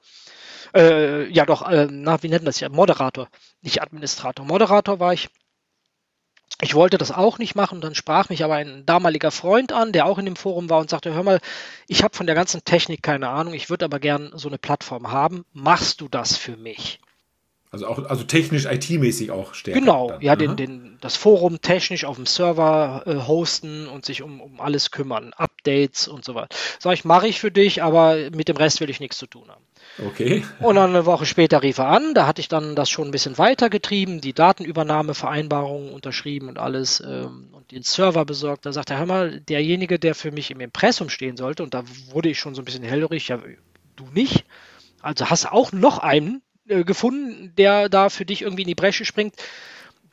äh, ja doch, äh, na, wie nennt das ja? Moderator, nicht Administrator. Moderator war ich. Ich wollte das auch nicht machen, dann sprach mich aber ein damaliger Freund an, der auch in dem Forum war und sagte, hör mal, ich habe von der ganzen Technik keine Ahnung, ich würde aber gern so eine Plattform haben. Machst du das für mich? Also auch also technisch IT-mäßig auch stärker. Genau, dann. ja, den, den, das Forum technisch auf dem Server äh, hosten und sich um, um alles kümmern, Updates und so weiter. Sag ich, mache ich für dich, aber mit dem Rest will ich nichts zu tun haben. Okay. *laughs* Und dann eine Woche später rief er an, da hatte ich dann das schon ein bisschen weitergetrieben, die Datenübernahmevereinbarungen unterschrieben und alles ähm, und den Server besorgt. Da sagt er, hör mal, derjenige, der für mich im Impressum stehen sollte, und da wurde ich schon so ein bisschen hellhörig, ja, du nicht. Also hast du auch noch einen, äh, gefunden, der da für dich irgendwie in die Bresche springt.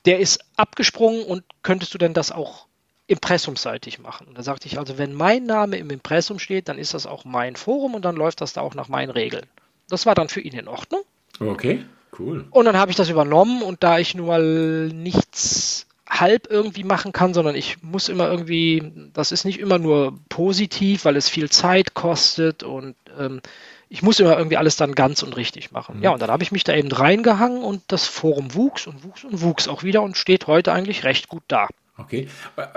Der ist abgesprungen und könntest du denn das auch impressumseitig machen? Und da sagte ich also, wenn mein Name im Impressum steht, dann ist das auch mein Forum und dann läuft das da auch nach meinen Regeln. Das war dann für ihn in Ordnung. Okay, cool. Und dann habe ich das übernommen und da ich nun mal nichts halb irgendwie machen kann, sondern ich muss immer irgendwie, das ist nicht immer nur positiv, weil es viel Zeit kostet und ähm, ich muss immer irgendwie alles dann ganz und richtig machen. Mhm. Ja, und dann habe ich mich da eben reingehangen und das Forum wuchs und wuchs und wuchs auch wieder und steht heute eigentlich recht gut da. Okay,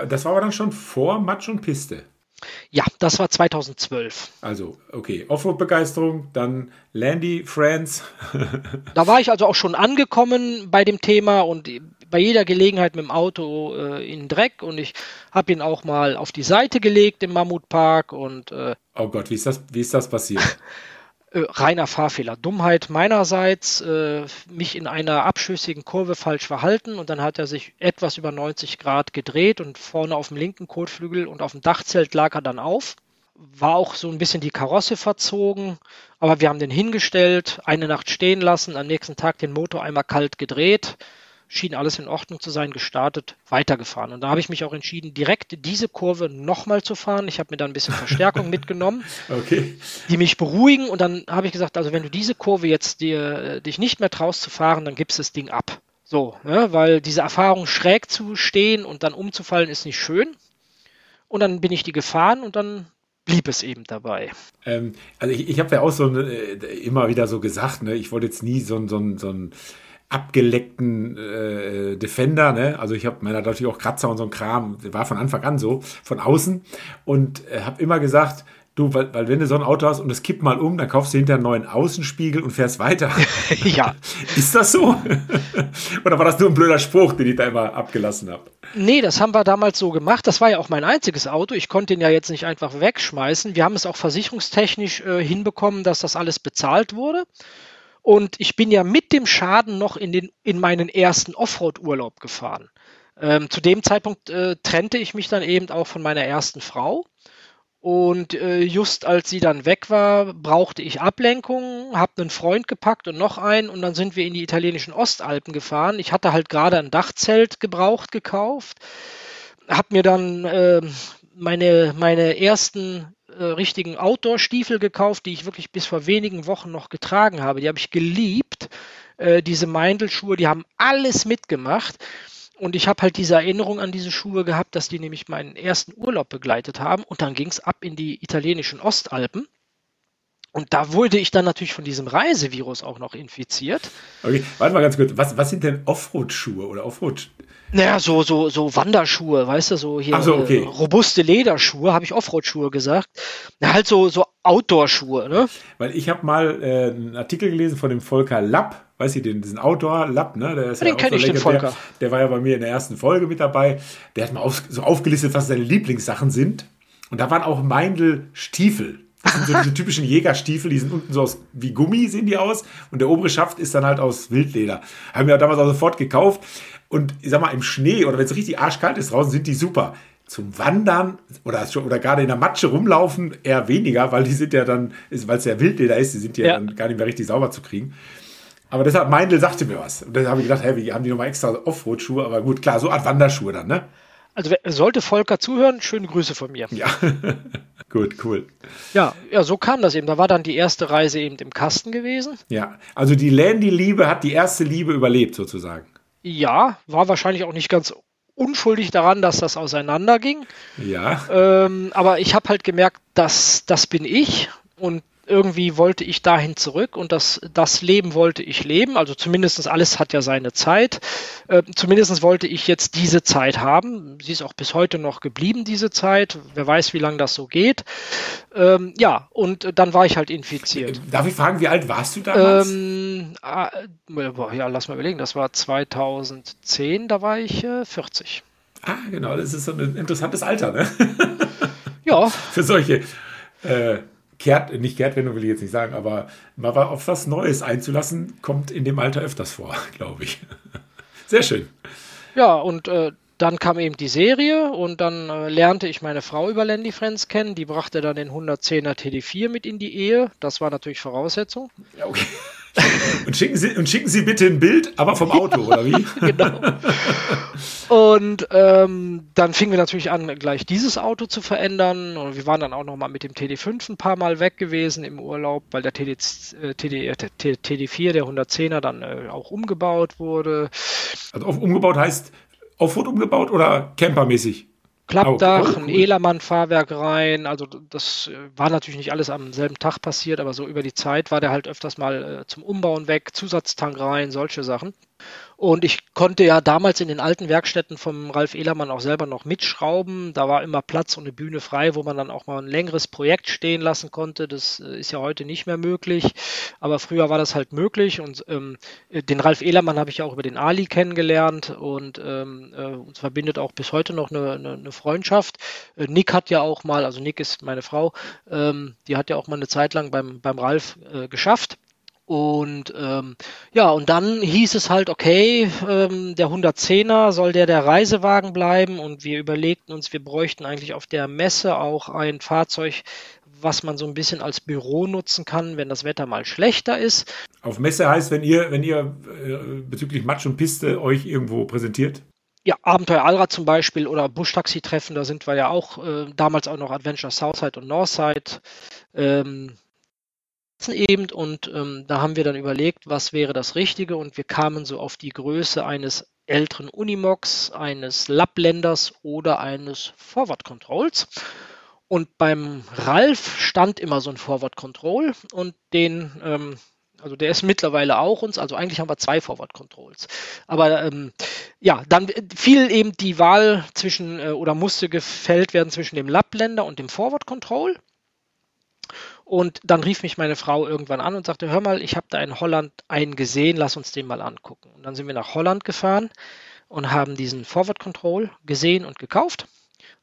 das war aber dann schon vor Matsch und Piste. Ja, das war 2012. Also, okay, Offroad-Begeisterung, dann Landy Friends. *laughs* da war ich also auch schon angekommen bei dem Thema und bei jeder Gelegenheit mit dem Auto äh, in Dreck und ich habe ihn auch mal auf die Seite gelegt im Mammutpark und äh, Oh Gott, wie ist das, wie ist das passiert? *laughs* Äh, reiner Fahrfehler. Dummheit meinerseits, äh, mich in einer abschüssigen Kurve falsch verhalten und dann hat er sich etwas über 90 Grad gedreht und vorne auf dem linken Kotflügel und auf dem Dachzelt lag er dann auf. War auch so ein bisschen die Karosse verzogen, aber wir haben den hingestellt, eine Nacht stehen lassen, am nächsten Tag den Motor einmal kalt gedreht, schien alles in Ordnung zu sein, gestartet, weitergefahren. Und da habe ich mich auch entschieden, direkt diese Kurve nochmal zu fahren. Ich habe mir da ein bisschen *laughs* Verstärkung mitgenommen, okay. die mich beruhigen. Und dann habe ich gesagt, also wenn du diese Kurve jetzt dir, äh, dich nicht mehr traust zu fahren, dann gibst das Ding ab. So, ne? weil diese Erfahrung schräg zu stehen und dann umzufallen ist nicht schön. Und dann bin ich die gefahren und dann blieb es eben dabei. Ähm, also ich, ich habe ja auch so äh, immer wieder so gesagt, ne, ich wollte jetzt nie so ein so ein, so ein abgeleckten äh, Defender, ne? Also ich habe meiner natürlich auch Kratzer und so ein Kram, war von Anfang an so, von außen und äh, habe immer gesagt, du, weil, weil wenn du so ein Auto hast und es kippt mal um, dann kaufst du hinterher einen neuen Außenspiegel und fährst weiter. *laughs* ja. Ist das so? *laughs* Oder war das nur ein blöder Spruch, den ich da immer abgelassen habe? Nee, das haben wir damals so gemacht. Das war ja auch mein einziges Auto. Ich konnte ihn ja jetzt nicht einfach wegschmeißen. Wir haben es auch versicherungstechnisch äh, hinbekommen, dass das alles bezahlt wurde. Und ich bin ja mit dem Schaden noch in, den, in meinen ersten Offroad-Urlaub gefahren. Ähm, zu dem Zeitpunkt äh, trennte ich mich dann eben auch von meiner ersten Frau. Und äh, just als sie dann weg war, brauchte ich Ablenkung, habe einen Freund gepackt und noch einen und dann sind wir in die italienischen Ostalpen gefahren. Ich hatte halt gerade ein Dachzelt gebraucht gekauft, habe mir dann äh, meine, meine ersten äh, richtigen Outdoor-Stiefel gekauft, die ich wirklich bis vor wenigen Wochen noch getragen habe. Die habe ich geliebt. Äh, diese Meindl-Schuhe, die haben alles mitgemacht. Und ich habe halt diese Erinnerung an diese Schuhe gehabt, dass die nämlich meinen ersten Urlaub begleitet haben. Und dann ging es ab in die italienischen Ostalpen. Und da wurde ich dann natürlich von diesem Reisevirus auch noch infiziert. Okay, warte mal ganz kurz. Was, was sind denn Offroad-Schuhe oder Offroad? Naja, so, so, so Wanderschuhe, weißt du, so hier so, okay. äh, robuste Lederschuhe, habe ich Offroad-Schuhe gesagt. Na, halt so, so Outdoor-Schuhe, ne? Weil ich habe mal äh, einen Artikel gelesen von dem Volker Lapp, weiß ich, den, diesen Outdoor-Lapp, ne? Der ist den ja kenne so ich, den Volker. Der, der, war ja bei mir in der ersten Folge mit dabei. Der hat mal auf, so aufgelistet, was seine Lieblingssachen sind. Und da waren auch Meindl-Stiefel. Das sind so diese typischen Jägerstiefel, die sind unten so aus, wie Gummi sehen die aus. Und der obere Schaft ist dann halt aus Wildleder. Haben wir damals auch sofort gekauft. Und ich sag mal, im Schnee oder wenn es richtig arschkalt ist draußen, sind die super. Zum Wandern oder, oder gerade in der Matsche rumlaufen eher weniger, weil die sind ja dann, weil es ja Wildleder ist, die sind ja, ja, dann gar nicht mehr richtig sauber zu kriegen. Aber deshalb, Meindl sagte mir was. Und dann habe ich gedacht, hey, wie haben die nochmal extra Offroad-Schuhe? Aber gut, klar, so Art Wanderschuhe dann, ne? Also sollte Volker zuhören, schöne Grüße von mir. Ja, *laughs* gut, cool. Ja, ja, so kam das eben. Da war dann die erste Reise eben im Kasten gewesen. Ja, also die Landy-Liebe hat die erste Liebe überlebt sozusagen. Ja, war wahrscheinlich auch nicht ganz unschuldig daran, dass das auseinanderging. Ja. Ähm, aber ich habe halt gemerkt, dass das bin ich und irgendwie wollte ich dahin zurück und das, das Leben wollte ich leben. Also zumindest alles hat ja seine Zeit. Äh, zumindest wollte ich jetzt diese Zeit haben. Sie ist auch bis heute noch geblieben, diese Zeit. Wer weiß, wie lange das so geht. Ähm, ja, und dann war ich halt infiziert. Darf ich fragen, wie alt warst du damals? Ähm, äh, ja, lass mal überlegen. Das war 2010, da war ich äh, 40. Ah, genau. Das ist so ein interessantes Alter, ne? ja. *laughs* Für solche. Äh, Kehrt, nicht Kehrtwendung will ich jetzt nicht sagen, aber mal auf was Neues einzulassen, kommt in dem Alter öfters vor, *laughs* glaube ich. Sehr schön. Ja, und äh, dann kam eben die Serie und dann äh, lernte ich meine Frau über Landy Friends kennen. Die brachte dann den 110er TD4 mit in die Ehe. Das war natürlich Voraussetzung. Ja, okay. Und schicken, Sie, und schicken Sie bitte ein Bild, aber vom Auto, oder wie? *laughs* genau. Und ähm, dann fingen wir natürlich an, gleich dieses Auto zu verändern. Und wir waren dann auch noch mal mit dem TD5 ein paar Mal weg gewesen im Urlaub, weil der TD, äh, TD, äh, TD4, der 110er, dann äh, auch umgebaut wurde. Also umgebaut heißt Offroad umgebaut oder campermäßig? Klappdach, oh, oh, cool. ein Elermann-Fahrwerk rein. Also das war natürlich nicht alles am selben Tag passiert, aber so über die Zeit war der halt öfters mal äh, zum Umbauen weg, Zusatztank rein, solche Sachen. Und ich konnte ja damals in den alten Werkstätten vom Ralf Ehlermann auch selber noch mitschrauben. Da war immer Platz und eine Bühne frei, wo man dann auch mal ein längeres Projekt stehen lassen konnte. Das äh, ist ja heute nicht mehr möglich. Aber früher war das halt möglich. Und ähm, den Ralf Ehlermann habe ich ja auch über den Ali kennengelernt und ähm, äh, uns verbindet auch bis heute noch eine, eine, eine Freundschaft. Äh, Nick hat ja auch mal, also Nick ist meine Frau, ähm, die hat ja auch mal eine Zeit lang beim, beim Ralf äh, geschafft. Und ähm, ja, und dann hieß es halt, okay, ähm, der 110er soll der der Reisewagen bleiben und wir überlegten uns, wir bräuchten eigentlich auf der Messe auch ein Fahrzeug, was man so ein bisschen als Büro nutzen kann, wenn das Wetter mal schlechter ist. Auf Messe heißt, wenn ihr, wenn ihr äh, bezüglich Matsch und Piste euch irgendwo präsentiert? Ja, Abenteuer Allrad zum Beispiel oder Buschtaxi-Treffen, da sind wir ja auch äh, damals auch noch Adventure Southside und Northside. Ähm, eben und ähm, da haben wir dann überlegt, was wäre das Richtige und wir kamen so auf die Größe eines älteren Unimogs, eines Lappländers oder eines Forward Controls. Und beim Ralf stand immer so ein Forward Control und den, ähm, also der ist mittlerweile auch uns, also eigentlich haben wir zwei Forward Controls. Aber ähm, ja, dann fiel eben die Wahl zwischen äh, oder musste gefällt werden zwischen dem Lappländer und dem Forward Control. Und dann rief mich meine Frau irgendwann an und sagte, hör mal, ich habe da in Holland einen gesehen, lass uns den mal angucken. Und dann sind wir nach Holland gefahren und haben diesen Forward Control gesehen und gekauft.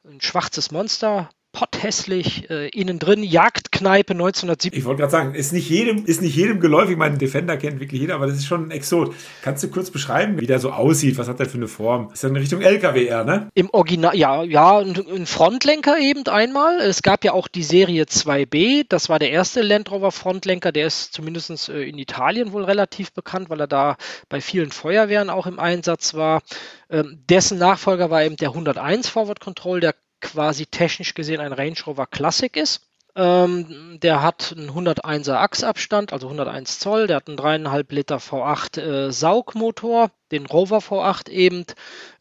Ein schwarzes Monster, potthässlich, äh, innen drin, Jagdkneipe 1970. Ich wollte gerade sagen, ist nicht jedem, ist nicht jedem geläufig. Mein Defender kennt wirklich jeder, aber das ist schon ein Exot. Kannst du kurz beschreiben, wie der so aussieht? Was hat der für eine Form? Ist ja in Richtung LKW eher, ne? Im Original, ja, ja, ein Frontlenker eben einmal. Es gab ja auch die Serie 2B. Das war der erste Land Rover Frontlenker. Der ist zumindest äh, in Italien wohl relativ bekannt, weil er da bei vielen Feuerwehren auch im Einsatz war. Ähm, dessen Nachfolger war eben der 101 Forward Control, der quasi technisch gesehen ein Range Rover Classic ist. Ähm, der hat einen 101er Achsabstand, also 101 Zoll. Der hat einen 3,5 Liter V8 äh, Saugmotor, den Rover V8 eben.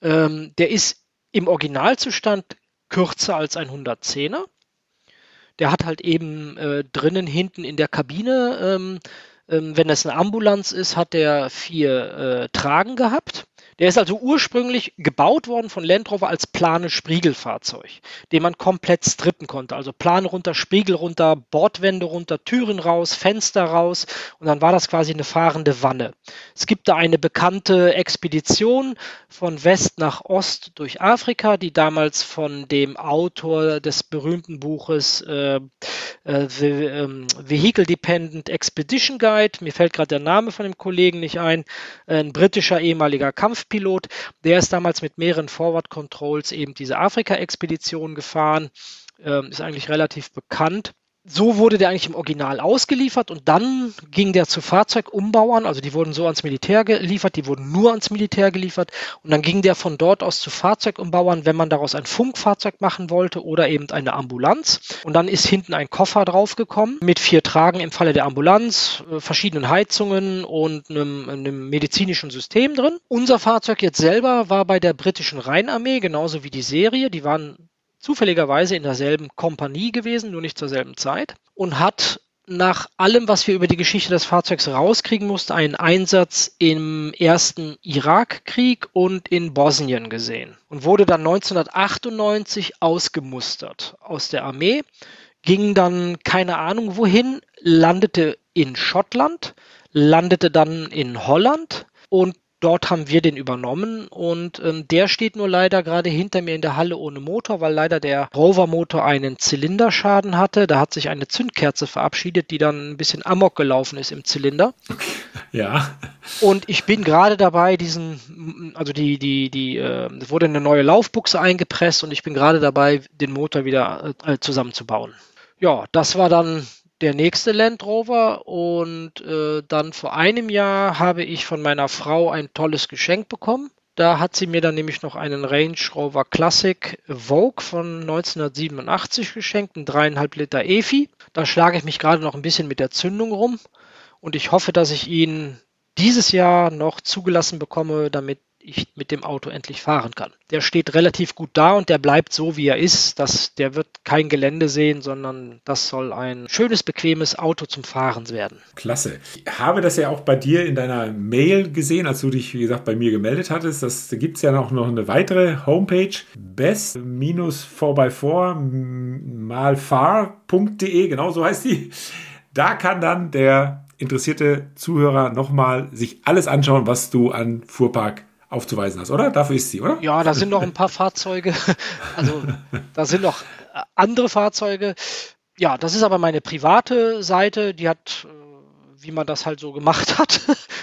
Ähm, der ist im Originalzustand kürzer als ein 110er. Der hat halt eben äh, drinnen hinten in der Kabine, ähm, ähm wenn es eine Ambulanz ist, hat der vier äh, Tragen gehabt. Der ist also ursprünglich gebaut worden von Land Rover als plane Spiegelfahrzeug, den man komplett strippen konnte. Also Plane runter, Spiegel runter, Bordwände runter, Türen raus, Fenster raus und dann war das quasi eine fahrende Wanne. Es gibt da eine bekannte Expedition von West nach Ost durch Afrika, die damals von dem Autor des berühmten Buches äh, äh, The ähm, Vehicle Dependent Expedition Guide, mir fällt gerade der Name von dem Kollegen nicht ein, ein britischer ehemaliger Kampf Kampfpilot. Der ist damals mit mehreren Forward Controls eben diese Afrika-Expedition gefahren. Ähm, ist eigentlich relativ bekannt so wurde der eigentlich im Original ausgeliefert und dann ging der zu Fahrzeugumbauern, also die wurden so ans Militär geliefert, die wurden nur ans Militär geliefert und dann ging der von dort aus zu Fahrzeugumbauern, wenn man daraus ein Funkfahrzeug machen wollte oder eben eine Ambulanz. Und dann ist hinten ein Koffer draufgekommen mit vier Tragen im Falle der Ambulanz, äh, verschiedenen Heizungen und einem, einem medizinischen System drin. Unser Fahrzeug jetzt selber war bei der britischen Rheinarmee, genauso wie die Serie. Die waren zufälligerweise in derselben Kompanie gewesen, nur nicht zur selben Zeit, und hat nach allem, was wir über die Geschichte des Fahrzeugs rauskriegen mussten, einen Einsatz im ersten Irakkrieg und in Bosnien gesehen und wurde dann 1998 ausgemustert aus der Armee, ging dann keine Ahnung wohin, landete in Schottland, landete dann in Holland und Dort haben wir den übernommen und ähm, der steht nur leider gerade hinter mir in der Halle ohne Motor, weil leider der Rover-Motor einen Zylinderschaden hatte. Da hat sich eine Zündkerze verabschiedet, die dann ein bisschen amok gelaufen ist im Zylinder. *laughs* Ja. Und ich bin gerade dabei, diesen, also die, die, die, äh, wurde eine neue Laufbuchse eingepresst und ich bin gerade dabei, den Motor wieder äh, zusammenzubauen. Ja, das war dann der nächste Land Rover und äh, dann vor einem Jahr habe ich von meiner Frau ein tolles Geschenk bekommen. Da hat sie mir dann nämlich noch einen Range Rover Classic Vogue von 1987 geschenkt, einen dreieinhalb Liter EFI. Da schlage ich mich gerade noch ein bisschen mit der Zündung rum und ich hoffe, dass ich ihn dieses Jahr noch zugelassen bekomme, damit ich mit dem Auto endlich fahren kann. Der steht relativ gut da und der bleibt so, wie er ist. Das, der wird kein Gelände sehen, sondern das soll ein schönes, bequemes Auto zum Fahren werden. Klasse. Ich habe das ja auch bei dir in deiner Mail gesehen, als du dich, wie gesagt, bei mir gemeldet hattest. Das, da gibt es ja auch noch eine weitere Homepage, best-4x4 malfahr.de, genau so heißt die. Da kann dann der interessierte Zuhörer nochmal sich alles anschauen, was du an Fuhrpark aufzuweisen hast, oder? Dafür ist sie, oder? Ja, da sind noch ein paar Fahrzeuge. *laughs* Also da sind noch andere Fahrzeuge. Ja, das ist aber meine private Seite. Die hat, äh, wie man das halt so gemacht *laughs* hat,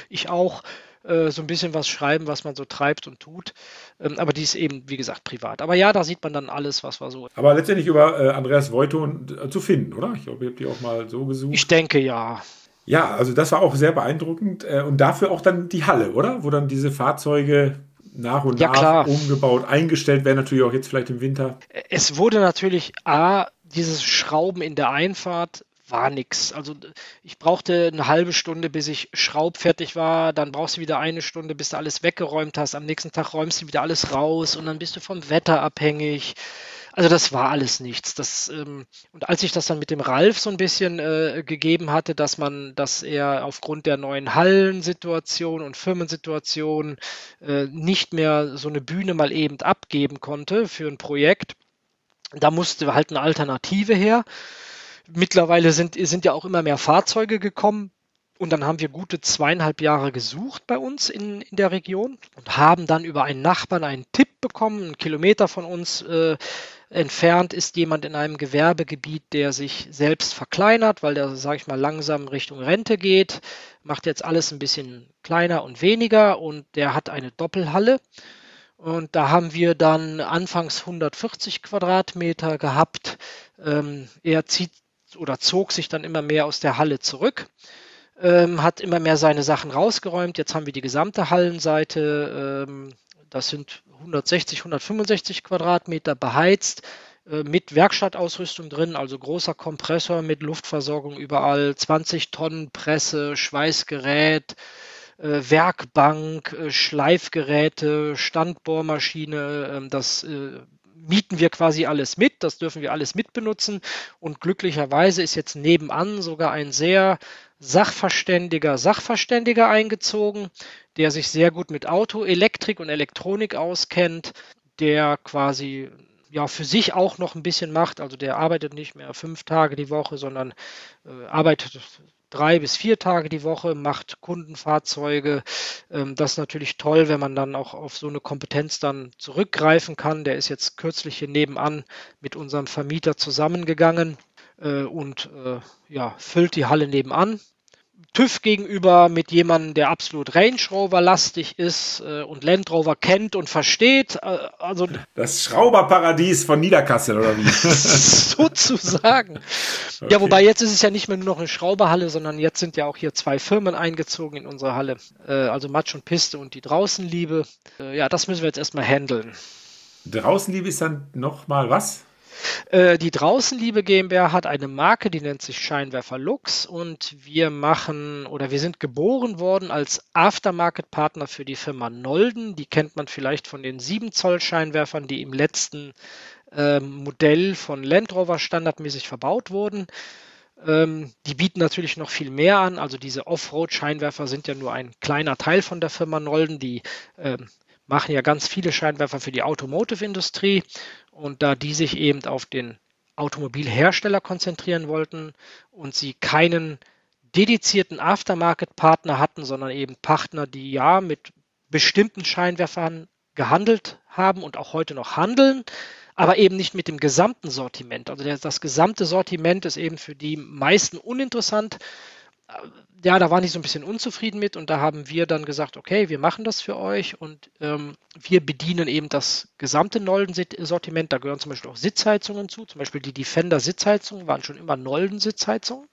ich auch, äh, so ein bisschen was schreiben, was man so treibt und tut. Ähm, aber die ist eben, wie gesagt, privat. Aber ja, da sieht man dann alles, was war so. Aber letztendlich über äh, Andreas Voiton äh, zu finden, oder? Ich glaube, ihr habt die auch mal so gesucht. Ich denke ja. Ja, also das war auch sehr beeindruckend. Äh, und dafür auch dann die Halle, oder? Wo dann diese Fahrzeuge nach und ja, nach klar. umgebaut, eingestellt werden, natürlich auch jetzt vielleicht im Winter. Es wurde natürlich A, dieses Schrauben in der Einfahrt war nix. Also ich brauchte eine halbe Stunde, bis ich schraubfertig war. Dann brauchst du wieder eine Stunde, bis du alles weggeräumt hast. Am nächsten Tag räumst du wieder alles raus und dann bist du vom Wetter abhängig. Also das war alles nichts. Das, ähm, und als ich das dann mit dem Ralf so ein bisschen äh, gegeben hatte, dass man, dass er aufgrund der neuen Hallensituation und Firmensituation äh, nicht mehr so eine Bühne mal eben abgeben konnte für ein Projekt, da musste halt eine Alternative her. Mittlerweile sind, sind ja auch immer mehr Fahrzeuge gekommen. Und dann haben wir gute zweieinhalb Jahre gesucht bei uns in, in der Region und haben dann über einen Nachbarn einen Tipp bekommen, einen Kilometer von uns äh, entfernt ist jemand in einem Gewerbegebiet, der sich selbst verkleinert, weil der, sage ich mal, langsam Richtung Rente geht, macht jetzt alles ein bisschen kleiner und weniger und der hat eine Doppelhalle. Und da haben wir dann anfangs 140 Quadratmeter gehabt. Ähm, er zieht oder zog sich dann immer mehr aus der Halle zurück, ähm, hat immer mehr seine Sachen rausgeräumt. Jetzt haben wir die gesamte Hallenseite. Ähm, das sind 160, 165 Quadratmeter beheizt äh, mit Werkstattausrüstung drin, also großer Kompressor mit Luftversorgung überall, 20 Tonnen Presse, Schweißgerät, äh, Werkbank, äh, Schleifgeräte, Standbohrmaschine, ähm, das mieten wir quasi alles mit, das dürfen wir alles mitbenutzen. Und glücklicherweise ist jetzt nebenan sogar ein sehr sachverständiger Sachverständiger eingezogen, der sich sehr gut mit Auto, Elektrik und Elektronik auskennt, der quasi ja für sich auch noch ein bisschen macht. Also der arbeitet nicht mehr fünf Tage die Woche, sondern äh, arbeitet drei bis vier Tage die Woche, macht Kundenfahrzeuge. Ähm, das ist natürlich toll, wenn man dann auch auf so eine Kompetenz dann zurückgreifen kann. Der ist jetzt kürzlich hier nebenan mit unserem Vermieter zusammengegangen äh, und äh, ja, füllt die Halle nebenan. TÜV gegenüber mit jemandem, der absolut Range Rover lastig ist äh, und Land Rover kennt und versteht. Äh, also das Schrauberparadies von Niederkassel oder wie? *laughs* *laughs* sozusagen. Okay. Ja, wobei jetzt ist es ja nicht mehr nur noch eine Schrauberhalle, sondern jetzt sind ja auch hier zwei Firmen eingezogen in unsere Halle. Äh, also Matsch und Piste und die Draußenliebe. Äh, ja, das müssen wir jetzt erstmal handeln. Draußenliebe ist dann nochmal was? Äh, die Draußenliebe GmbH hat eine Marke, die nennt sich Scheinwerfer Lux und wir machen oder wir sind geboren worden als Aftermarket-Partner für die Firma Nolden. Die kennt man vielleicht von den 7 Zoll Scheinwerfern, die im letzten äh, Modell von Land Rover standardmäßig verbaut wurden. Ähm, die bieten natürlich noch viel mehr an. Also diese Offroad-Scheinwerfer sind ja nur ein kleiner Teil von der Firma Nolden. Die äh, machen ja ganz viele Scheinwerfer für die Automotive-Industrie. Und da die sich eben auf den Automobilhersteller konzentrieren wollten und sie keinen dedizierten Aftermarket-Partner hatten, sondern eben Partner, die ja mit bestimmten Scheinwerfern gehandelt haben und auch heute noch handeln, aber eben nicht mit dem gesamten Sortiment. Also das gesamte Sortiment ist eben für die meisten uninteressant ja, da waren die so ein bisschen unzufrieden mit und da haben wir dann gesagt, okay, wir machen das für euch und ähm, wir bedienen eben das gesamte Nolden-Sortiment. Da gehören zum Beispiel auch Sitzheizungen zu, zum Beispiel die Defender Sitzheizungen waren schon immer Nolden-Sitzheizungen.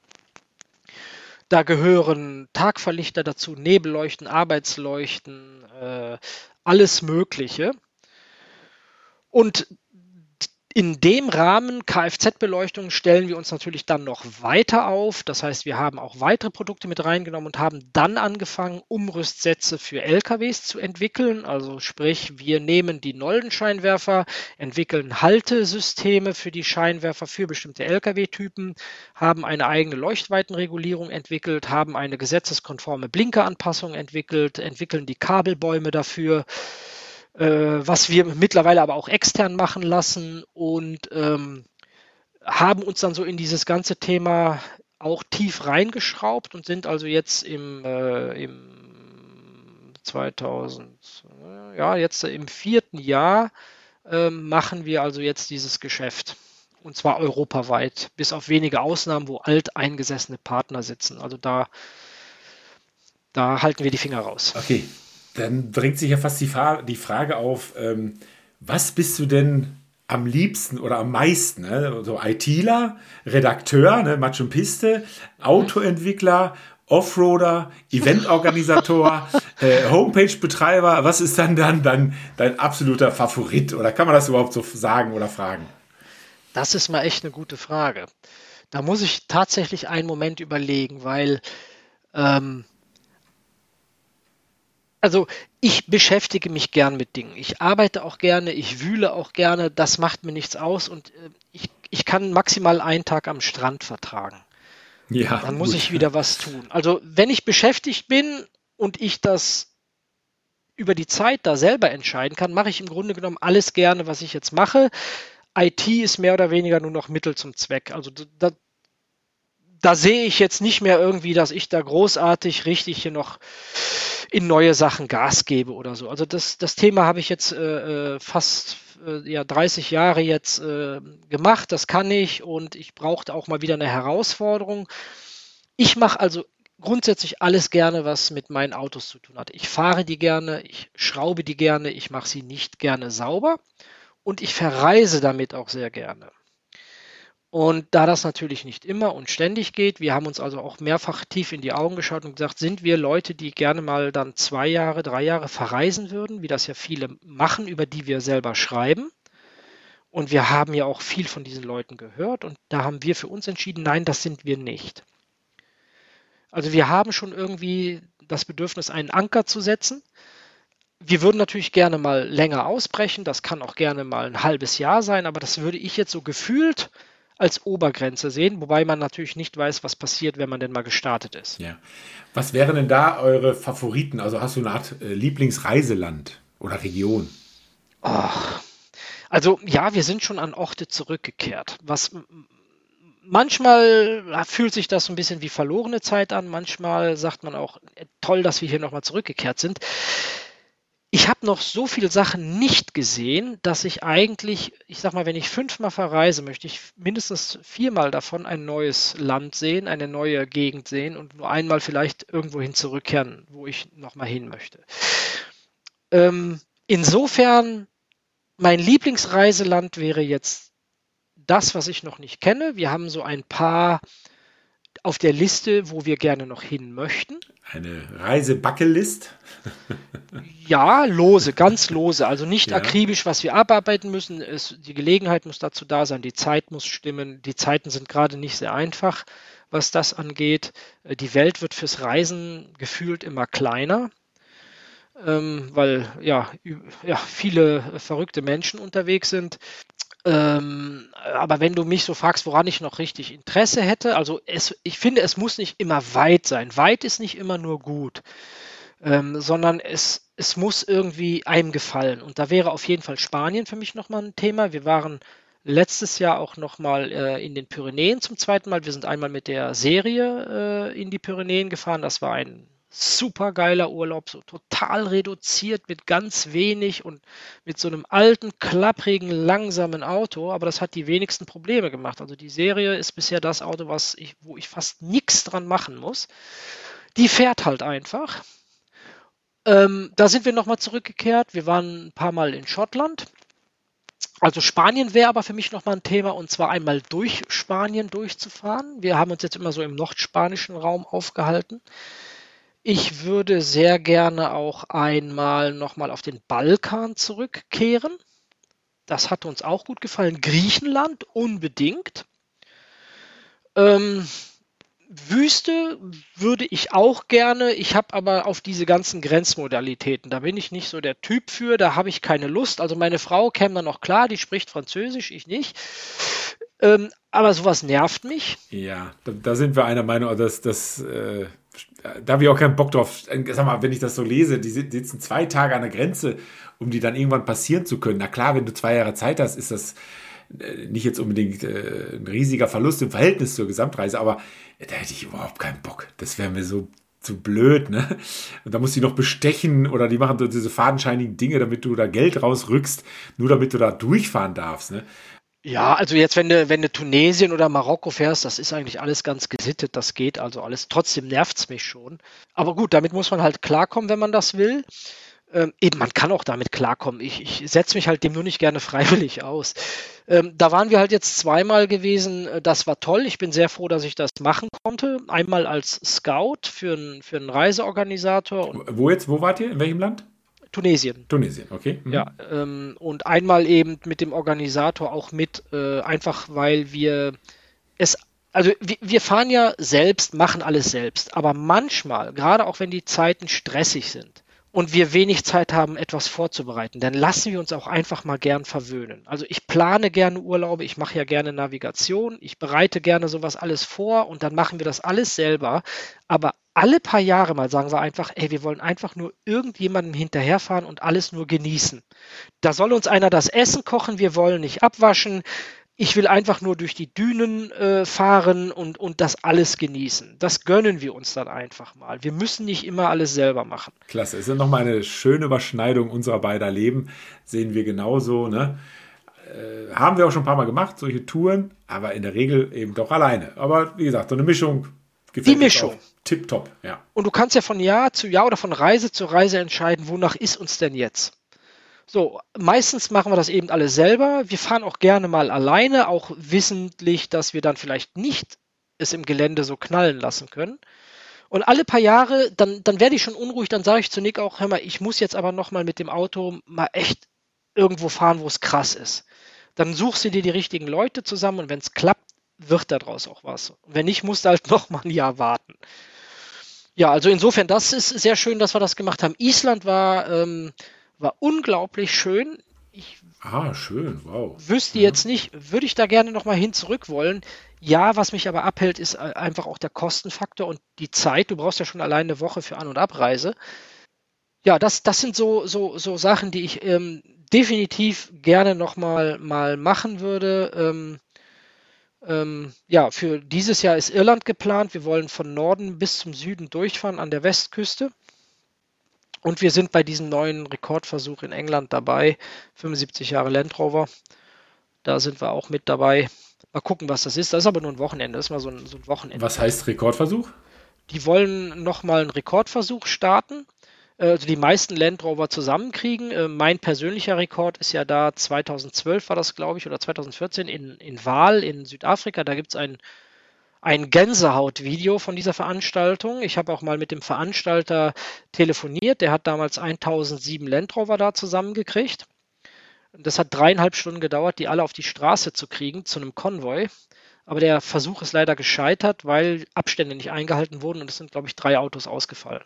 Da gehören Tagverlichter dazu, Nebelleuchten, Arbeitsleuchten, äh, alles Mögliche. Und in dem Rahmen Kfz-Beleuchtung stellen wir uns natürlich dann noch weiter auf. Das heißt, wir haben auch weitere Produkte mit reingenommen und haben dann angefangen, Umrüstsätze für LKWs zu entwickeln. Also sprich, wir nehmen die Noldenscheinwerfer, entwickeln Haltesysteme für die Scheinwerfer für bestimmte LKW-Typen, haben eine eigene Leuchtweitenregulierung entwickelt, haben eine gesetzeskonforme Blinkeranpassung entwickelt, entwickeln die Kabelbäume dafür was wir mittlerweile aber auch extern machen lassen und ähm, haben uns dann so in dieses ganze Thema auch tief reingeschraubt und sind also jetzt im, äh, im 2000, äh, ja, jetzt im vierten Jahr äh, machen wir also jetzt dieses Geschäft. Und zwar europaweit, bis auf wenige Ausnahmen, wo alteingesessene Partner sitzen. Also da da halten wir die Finger raus. Okay, dann drängt sich ja fast die, Fra die Frage auf, ähm, was bist du denn am liebsten oder am meisten? Ne? So ITler, Redakteur, ne? Matsch und Piste, Autoentwickler, Offroader, Eventorganisator, *laughs* äh, Homepage-Betreiber. Was ist dann, dann dann dein absoluter Favorit? Oder kann man das überhaupt so sagen oder fragen? Das ist mal echt eine gute Frage. Da muss ich tatsächlich einen Moment überlegen, weil ähm, also ich beschäftige mich gern mit Dingen. Ich arbeite auch gerne, ich wühle auch gerne, das macht mir nichts aus und äh, ich, ich kann maximal einen Tag am Strand vertragen. Ja, dann muss gut. ich wieder was tun. Also wenn ich beschäftigt bin und ich das über die Zeit da selber entscheiden kann, mache ich im Grunde genommen alles gerne, was ich jetzt mache. IT ist mehr oder weniger nur noch Mittel zum Zweck. Also da, da sehe ich jetzt nicht mehr irgendwie, dass ich da großartig richtig hier noch in neue Sachen Gas gebe oder so. Also das, das Thema habe ich jetzt äh, äh fast äh, ja, 30 Jahre jetzt äh, gemacht, das kann ich und ich brauchte auch mal wieder eine Herausforderung. Ich mache also grundsätzlich alles gerne, was mit meinen Autos zu tun hat. Ich fahre die gerne, ich schraube die gerne, ich mache sie nicht gerne sauber und ich verreise damit auch sehr gerne. Und da das natürlich nicht immer und ständig geht, wir haben uns also auch mehrfach tief in die Augen geschaut und gesagt, sind wir Leute, die gerne mal dann zwei Jahre, drei Jahre verreisen würden, wie das ja viele machen, über die wir selber schreiben. Und wir haben ja auch viel von diesen Leuten gehört und da haben wir für uns entschieden, nein, das sind wir nicht. Also wir haben schon irgendwie das Bedürfnis, einen Anker zu setzen. Wir würden natürlich gerne mal länger ausbrechen, das kann auch gerne mal ein halbes Jahr sein, aber das würde ich jetzt so gefühlt als Obergrenze sehen, wobei man natürlich nicht weiß, was passiert, wenn man denn mal gestartet ist. Ja. Was wären denn da eure Favoriten? Also hast du eine Art äh, Lieblingsreiseland oder Region? Oh. Also ja, wir sind schon an Orte zurückgekehrt. Was manchmal fühlt sich das so ein bisschen wie verlorene Zeit an, manchmal sagt man auch, äh, toll, dass wir hier nochmal zurückgekehrt sind ich habe noch so viele Sachen nicht gesehen, dass ich eigentlich, ich sag mal, wenn ich fünfmal verreise, möchte ich mindestens viermal davon ein neues Land sehen, eine neue Gegend sehen und nur einmal vielleicht irgendwohin zurückkehren, wo ich nochmal hin möchte. Ähm, insofern, mein Lieblingsreiseland wäre jetzt das, was ich noch nicht kenne. Wir haben so ein paar auf der Liste, wo wir gerne noch hin möchten. Eine Reise-Buckelist? ja, lose, ganz lose. Also nicht ja. akribisch, was wir abarbeiten müssen. Es, die Gelegenheit muss dazu da sein, die Zeit muss stimmen. Die Zeiten sind gerade nicht sehr einfach, was das angeht. Äh, die Welt wird fürs Reisen gefühlt immer kleiner. Ähm, weil ja, ja viele verrückte Menschen unterwegs sind. Ähm, aber wenn du mich so fragst, woran ich noch richtig Interesse hätte, also es, ich finde, es muss nicht immer weit sein. Weit ist nicht immer nur gut, ähm, sondern es, es muss irgendwie einem gefallen. Und da wäre auf jeden Fall Spanien für mich nochmal ein Thema. Wir waren letztes Jahr auch nochmal äh, in den Pyrenäen zum zweiten Mal. Wir sind einmal mit der Serie äh, in die Pyrenäen gefahren. Das war ein super geiler Urlaub, so total reduziert mit ganz wenig und mit so einem alten, klapprigen, langsamen Auto, aber das hat die wenigsten Probleme gemacht. Also die Serie ist bisher das Auto, was ich, wo ich fast nichts dran machen muss. Die fährt halt einfach. Ähm, da sind wir nochmal zurückgekehrt. Wir waren ein paar Mal in Schottland. Also Spanien wäre aber für mich nochmal ein Thema und zwar einmal durch Spanien durchzufahren. Wir haben uns jetzt immer so im nordspanischen Raum aufgehalten. Ich würde sehr gerne auch einmal nochmal auf den Balkan zurückkehren. Das hat uns auch gut gefallen. Griechenland unbedingt. Ähm, Wüste würde ich auch gerne. Ich habe aber auf diese ganzen Grenzmodalitäten, da bin ich nicht so der Typ für, da habe ich keine Lust. Also meine Frau käme da noch klar, die spricht Französisch, ich nicht. Ähm, aber sowas nervt mich. Ja, da, da, sind wir einer Meinung, dass das. Äh da habe ich auch keinen Bock drauf. Sag mal, wenn ich das so lese, die sitzen zwei Tage an der Grenze, um die dann irgendwann passieren zu können. Na klar, wenn du zwei Jahre Zeit hast, ist das äh, nicht jetzt unbedingt äh, ein riesiger Verlust im Verhältnis zur Gesamtreise, aber da hätte ich überhaupt keinen Bock. Das wäre mir so zu blöd, ne? Und da musst du die noch bestechen oder die machen so diese fadenscheinigen Dinge, damit du da Geld rausrückst, nur damit du da durchfahren darfst, ne? Ja, also jetzt, wenn du, wenn du Tunesien oder Marokko fährst, das ist eigentlich alles ganz gesittet, das geht also alles. Trotzdem nervt es mich schon. Aber gut, damit muss man halt klarkommen, wenn man das will. Ähm, eben, man kann auch damit klarkommen. Ich, ich setze mich halt dem nur nicht gerne *laughs* freiwillig aus. Ähm, da waren wir halt jetzt zweimal gewesen. Äh, das war toll. Ich bin sehr froh, dass ich das machen konnte. Einmal als Scout für, ein, für einen Reiseorganisator. Wo jetzt? Wo wart ihr? In welchem Land? Tunesien. Tunesien, okay. Mhm. Ja, ähm, und einmal eben mit dem Organisator auch mit, äh, einfach weil wir es, also wir, wir fahren ja selbst, machen alles selbst, aber manchmal, gerade auch wenn die Zeiten stressig sind, und wir wenig Zeit haben, etwas vorzubereiten, dann lassen wir uns auch einfach mal gern verwöhnen. Also ich plane gerne Urlaube, ich mache ja gerne Navigation, ich bereite gerne sowas alles vor und dann machen wir das alles selber. Aber alle paar Jahre mal sagen wir einfach, ey, wir wollen einfach nur irgendjemandem hinterherfahren und alles nur genießen. Da soll uns einer das Essen kochen, wir wollen nicht abwaschen, ich will einfach nur durch die Dünen äh, fahren und, und das alles genießen. Das gönnen wir uns dann einfach mal. Wir müssen nicht immer alles selber machen. Klasse. Es ist nochmal eine schöne Überschneidung unserer beider Leben. Sehen wir genauso. Ne? Äh, haben wir auch schon ein paar Mal gemacht, solche Touren, aber in der Regel eben doch alleine. Aber wie gesagt, so eine Mischung gefällt Die Mischung. Tipptopp, ja. Und du kannst ja von Jahr zu Jahr oder von Reise zu Reise entscheiden, wonach ist uns denn jetzt? So, meistens machen wir das eben alle selber. Wir fahren auch gerne mal alleine, auch wissentlich, dass wir dann vielleicht nicht es im Gelände so knallen lassen können. Und alle paar Jahre, dann, dann werde ich schon unruhig, dann sage ich zu Nick auch, hör mal, ich muss jetzt aber nochmal mit dem Auto mal echt irgendwo fahren, wo es krass ist. Dann suchst du dir die richtigen Leute zusammen und wenn es klappt, wird daraus auch was. Wenn nicht, musst du halt *laughs* nochmal ein Jahr warten. Ja, also insofern, das ist sehr schön, dass wir das gemacht haben. Island war ähm, war unglaublich schön. Ich ah, schön, wow. Wüsste ja. jetzt nicht, würde ich da gerne nochmal hin zurück wollen. Ja, was mich aber abhält, ist äh, einfach auch der Kostenfaktor und die Zeit. Du brauchst ja schon alleine eine Woche für An- und Abreise. Ja, das, das sind so, so, so Sachen, die ich ähm, definitiv gerne nochmal mal machen würde. Ähm, ähm, ja, für dieses Jahr ist Irland geplant. Wir wollen von Norden bis zum Süden durchfahren an der Westküste. Und wir sind bei diesem neuen Rekordversuch in England dabei. 75 Jahre Land Rover. Da sind wir auch mit dabei. Mal gucken, was das ist. Das ist aber nur ein Wochenende. Das ist mal so ein, so ein Wochenende. Was heißt Rekordversuch? Die wollen nochmal einen Rekordversuch starten. Äh, also die meisten Land Rover zusammenkriegen. Äh, mein persönlicher Rekord ist ja da 2012 war das, glaube ich, oder 2014 in, in Waal in Südafrika. Da gibt es einen ein Gänsehaut-Video von dieser Veranstaltung. Ich habe auch mal mit dem Veranstalter telefoniert. Der hat damals 1007 Landrover da zusammengekriegt. Das hat dreieinhalb Stunden gedauert, die alle auf die Straße zu kriegen zu einem Konvoi. Aber der Versuch ist leider gescheitert, weil Abstände nicht eingehalten wurden und es sind, glaube ich, drei Autos ausgefallen.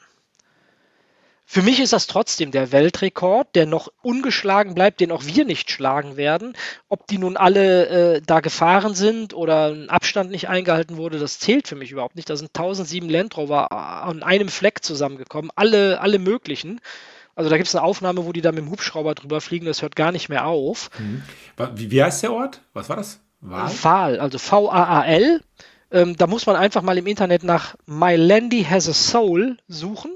Für mich ist das trotzdem der Weltrekord, der noch ungeschlagen bleibt, den auch wir nicht schlagen werden. Ob die nun alle äh, da gefahren sind oder ein Abstand nicht eingehalten wurde, das zählt für mich überhaupt nicht. Da sind 1007 Land Rover an einem Fleck zusammengekommen, alle, alle möglichen. Also da gibt es eine Aufnahme, wo die da mit dem Hubschrauber drüber fliegen, das hört gar nicht mehr auf. Mhm. Wie, wie heißt der Ort? Was war das? Wahl, also V-A-A-L. Ähm, da muss man einfach mal im Internet nach My Landy Has a Soul suchen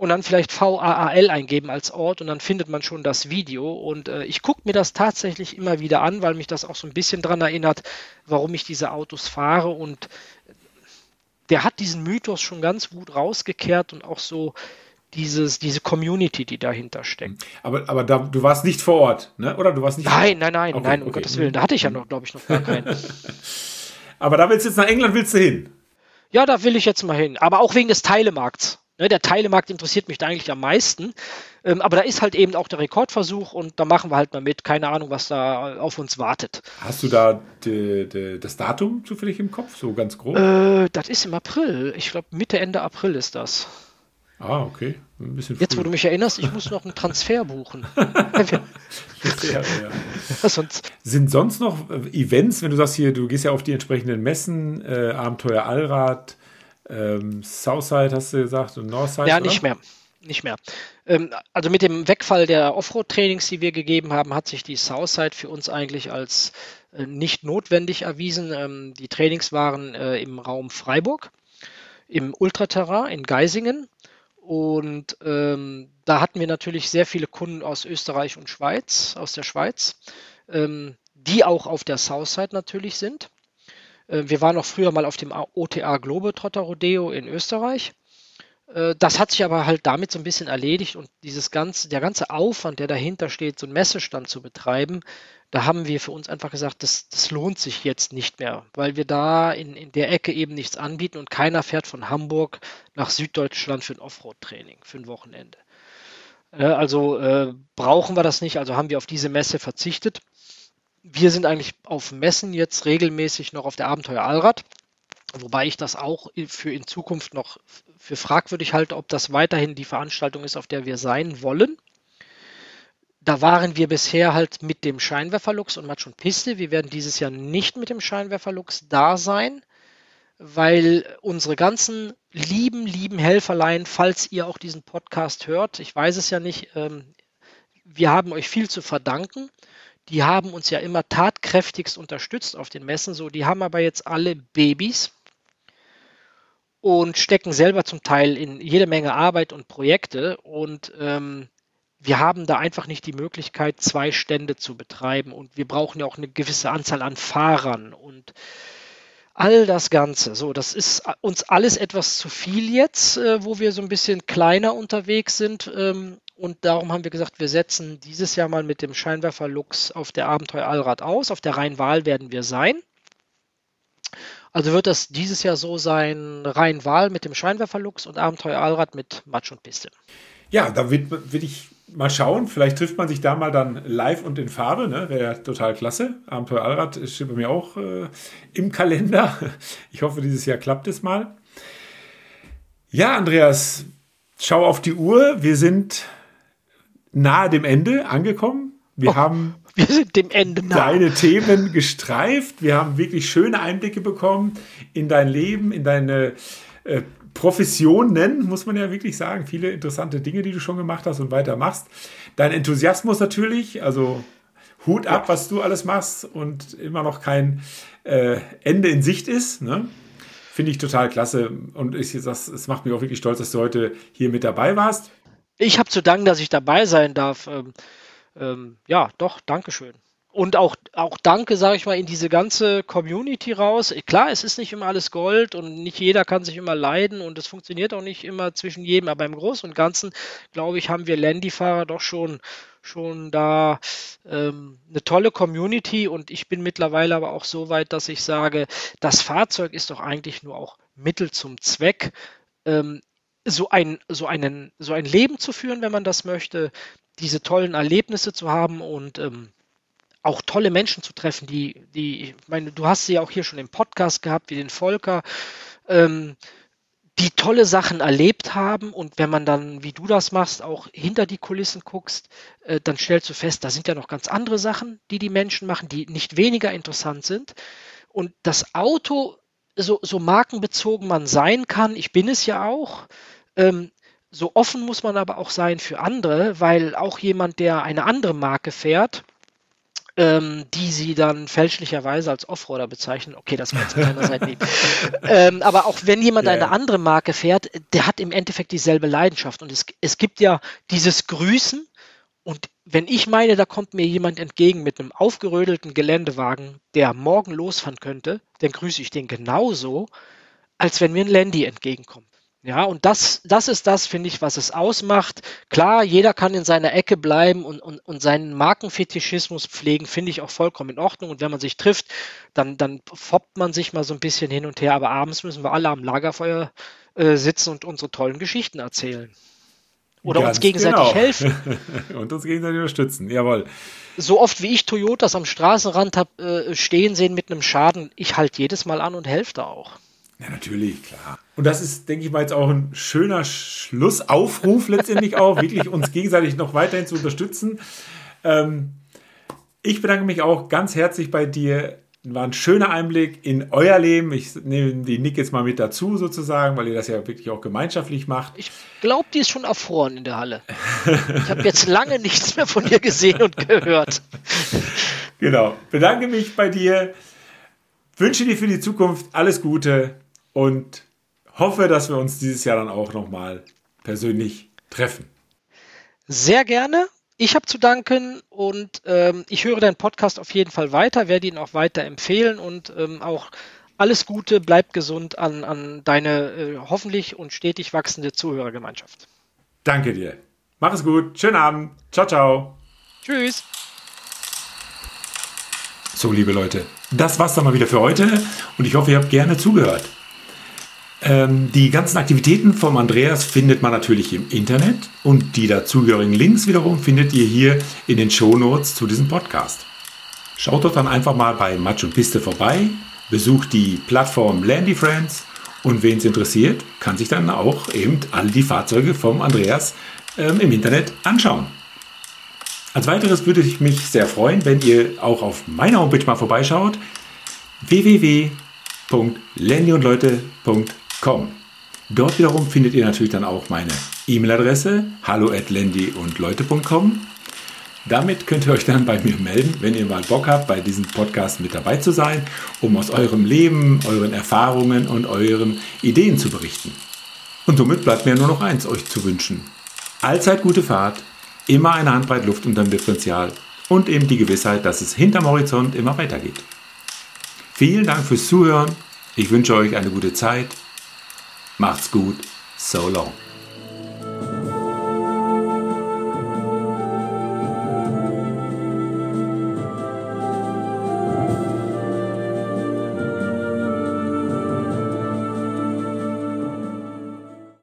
und dann vielleicht VAAL eingeben als Ort und dann findet man schon das Video. Und äh, ich gucke mir das tatsächlich immer wieder an, weil mich das auch so ein bisschen daran erinnert, warum ich diese Autos fahre. Und der hat diesen Mythos schon ganz gut rausgekehrt und auch so dieses, diese Community, die dahinter steckt. Aber, aber da, du warst nicht vor Ort, ne? oder? Du warst nicht Nein, nein, nein, okay, nein, um okay. Gottes Willen. Da hatte ich ja noch, glaube ich, noch gar keinen. *laughs* aber da willst du jetzt nach England, willst du hin? Ja, da will ich jetzt mal hin. Aber auch wegen des Teilemarkts. Ne, der Teilemarkt interessiert mich da eigentlich am meisten. Ähm, aber da ist halt eben auch der Rekordversuch und da machen wir halt mal mit. Keine Ahnung, was da auf uns wartet. Hast du da die, die, das Datum zufällig im Kopf, so ganz grob? Äh, das ist im April. Ich glaube, Mitte, Ende April ist das. Ah, okay. Ein bisschen Jetzt, wo du mich erinnerst, ich muss noch einen Transfer buchen. *laughs* Sehr, ja. *laughs* sonst Sind sonst noch Events, wenn du sagst hier, du gehst ja auf die entsprechenden Messen, äh, Abenteuer Allrad, ähm, Southside hast du gesagt und Northside? Ja, oder? nicht mehr. Nicht mehr. Ähm, also mit dem Wegfall der Offroad-Trainings, die wir gegeben haben, hat sich die Southside für uns eigentlich als äh, nicht notwendig erwiesen. Ähm, die Trainings waren äh, im Raum Freiburg, im Ultraterrain in Geisingen. Und ähm, da hatten wir natürlich sehr viele Kunden aus Österreich und Schweiz, aus der Schweiz. Ähm, die auch auf der Southside natürlich sind. Äh, wir waren auch früher mal auf dem OTA Globetrotter Rodeo in Österreich. Äh, das hat sich aber halt damit so ein bisschen erledigt und dieses ganze, der ganze Aufwand, der dahinter steht, so einen Messestand zu betreiben, da haben wir für uns einfach gesagt, das, das lohnt sich jetzt nicht mehr, weil wir da in, in der Ecke eben nichts anbieten und keiner fährt von Hamburg nach Süddeutschland für ein Offroad-Training, für ein Wochenende. Äh, also äh, brauchen wir das nicht, also haben wir auf diese Messe verzichtet. Wir sind eigentlich auf Messen jetzt regelmäßig noch auf der Abenteuer Allrad Wobei ich das auch für in Zukunft noch für fragwürdig halte, ob das weiterhin die Veranstaltung ist, auf der wir sein wollen. Da waren wir bisher halt mit dem Scheinwerferlux und Matsch und Piste. Wir werden dieses Jahr nicht mit dem Scheinwerferlux da sein, weil unsere ganzen lieben, lieben Helferlein, falls ihr auch diesen Podcast hört, ich weiß es ja nicht, ähm, wir haben euch viel zu verdanken. Die haben uns ja immer tatkräftigst unterstützt auf den Messen. So, die haben aber jetzt alle Babys und stecken selber zum Teil in jede Menge Arbeit und Projekte und ähm, wir haben da einfach nicht die Möglichkeit, zwei Stände zu betreiben und wir brauchen ja auch eine gewisse Anzahl an Fahrern und all das Ganze. So, das ist uns alles etwas zu viel jetzt, äh, wo wir so ein bisschen kleiner unterwegs sind. Ähm, und darum haben wir gesagt, wir setzen dieses Jahr mal mit dem Scheinwerfer Lux auf der Abenteuer Allrad aus. Auf der Rhein-Wahl werden wir sein. Also wird das dieses Jahr so sein, rein Wahl mit dem Scheinwerferlux und Abenteuer Allrad mit Matsch und Piste. Ja, da will, will ich mal schauen. Vielleicht trifft man sich da mal dann live und in Farbe. Ne? Wäre ja total klasse. Abenteuer Allrad steht bei mir auch äh, im Kalender. *laughs* Ich hoffe, dieses Jahr klappt es mal. Ja, Andreas, schau auf die Uhr. Wir sind nahe dem Ende angekommen. Wir oh. haben wir sind dem Ende nah. Deine Themen gestreift. Wir haben wirklich schöne Einblicke bekommen in dein Leben, in deine äh, Professionen, muss man ja wirklich sagen. Viele interessante Dinge, die du schon gemacht hast und weiter machst. Dein Enthusiasmus natürlich, also Hut ab, ja. was du alles machst und immer noch kein äh, Ende in Sicht ist. Ne? Finde ich total klasse. Und ich, das, es macht mich auch wirklich stolz, dass du heute hier mit dabei warst. Ich habe zu danken, dass ich dabei sein darf. Ähm, ähm, ja, doch, Dankeschön. Und auch, auch Danke, sage ich mal, in diese ganze Community raus. Klar, es ist nicht immer alles Gold und nicht jeder kann sich immer leiden und es funktioniert auch nicht immer zwischen jedem, aber im Großen und Ganzen, glaube ich, haben wir Landy-Fahrer doch schon, schon da ähm, eine tolle Community und ich bin mittlerweile aber auch so weit, dass ich sage, das Fahrzeug ist doch eigentlich nur auch Mittel zum Zweck. Ähm, so ein, so, einen, so ein Leben zu führen, wenn man das möchte, diese tollen Erlebnisse zu haben und ähm, auch tolle Menschen zu treffen, die, die, ich meine, du hast sie ja auch hier schon im Podcast gehabt, wie den Volker, ähm, die tolle Sachen erlebt haben und wenn man dann, wie du das machst, auch hinter die Kulissen guckst, äh, dann stellst du fest, da sind ja noch ganz andere Sachen, die die Menschen machen, die nicht weniger interessant sind. Und das Auto, so, so markenbezogen man sein kann, ich bin es ja auch, ähm, so offen muss man aber auch sein für andere, weil auch jemand, der eine andere Marke fährt, ähm, die sie dann fälschlicherweise als Offroader bezeichnen. Okay, das war jetzt keiner *laughs* Seite lieb. ähm, aber auch wenn jemand ja, eine ja. andere Marke fährt, der hat im Endeffekt dieselbe Leidenschaft. Und es, es gibt ja dieses Grüßen. Und wenn ich meine, da kommt mir jemand entgegen mit einem aufgerödelten Geländewagen, der morgen losfahren könnte, dann grüße ich den genauso, als wenn mir ein Landy entgegenkommt. Ja, und das, das ist das, finde ich, was es ausmacht. Klar, jeder kann in seiner Ecke bleiben und, und, und seinen Markenfetischismus pflegen, finde ich auch vollkommen in Ordnung. Und wenn man sich trifft, dann, dann foppt man sich mal so ein bisschen hin und her. Aber abends müssen wir alle am Lagerfeuer äh, sitzen und unsere tollen Geschichten erzählen. Oder Ganz uns gegenseitig genau. helfen. *laughs* und uns gegenseitig unterstützen, jawohl. So oft wie ich Toyotas am Straßenrand hab, äh, stehen sehen mit einem Schaden, ich halte jedes Mal an und helfe da auch. Ja, natürlich, klar. Und das ist, denke ich mal, jetzt auch ein schöner Schlussaufruf letztendlich auch, wirklich uns gegenseitig noch weiterhin zu unterstützen. Ähm, ich bedanke mich auch ganz herzlich bei dir. War ein schöner Einblick in euer Leben. Ich nehme die Nick jetzt mal mit dazu sozusagen, weil ihr das ja wirklich auch gemeinschaftlich macht. Ich glaube, die ist schon erfroren in der Halle. Ich habe jetzt lange nichts mehr von ihr gesehen und gehört. Genau. Bedanke mich bei dir. Wünsche dir für die Zukunft alles Gute und hoffe, dass wir uns dieses Jahr dann auch nochmal persönlich treffen. Sehr gerne. ich habe zu danken und ähm, ich höre deinen Podcast auf jeden Fall weiter, werde ihn auch weiter empfehlen und ähm, auch alles Gute, bleib gesund an, an deine äh, hoffentlich und stetig wachsende Zuhörergemeinschaft. Danke dir. Mach es gut. Schönen Abend. Ciao, ciao. Tschüss. So, liebe Leute, das war's dann mal wieder für heute und ich hoffe, ihr habt gerne zugehört. Ähm, die ganzen Aktivitäten vom Andreas findet man natürlich im Internet und die dazugehörigen Links wiederum findet ihr hier in den Shownotes zu diesem Podcast. Schaut doch dann einfach mal bei Match und Piste vorbei, besucht die Plattform Landy Friends und wen es interessiert, kann sich dann auch eben all die Fahrzeuge vom Andreas ähm, im Internet anschauen. Als weiteres würde ich mich sehr freuen, wenn ihr auch auf meiner Homepage mal vorbeischaut www.landyundleute.com com. Dort wiederum findet ihr natürlich dann auch meine E-Mail-Adresse hallo at und leute.com. Damit könnt ihr euch dann bei mir melden, wenn ihr mal Bock habt, bei diesem Podcast mit dabei zu sein, um aus eurem Leben, euren Erfahrungen und euren Ideen zu berichten. Und somit bleibt mir nur noch eins euch zu wünschen. Allzeit gute Fahrt, immer eine Handbreit Luft unterm Differential und eben die Gewissheit, dass es hinterm Horizont immer weitergeht. Vielen Dank fürs Zuhören. Ich wünsche euch eine gute Zeit Macht's gut. So long.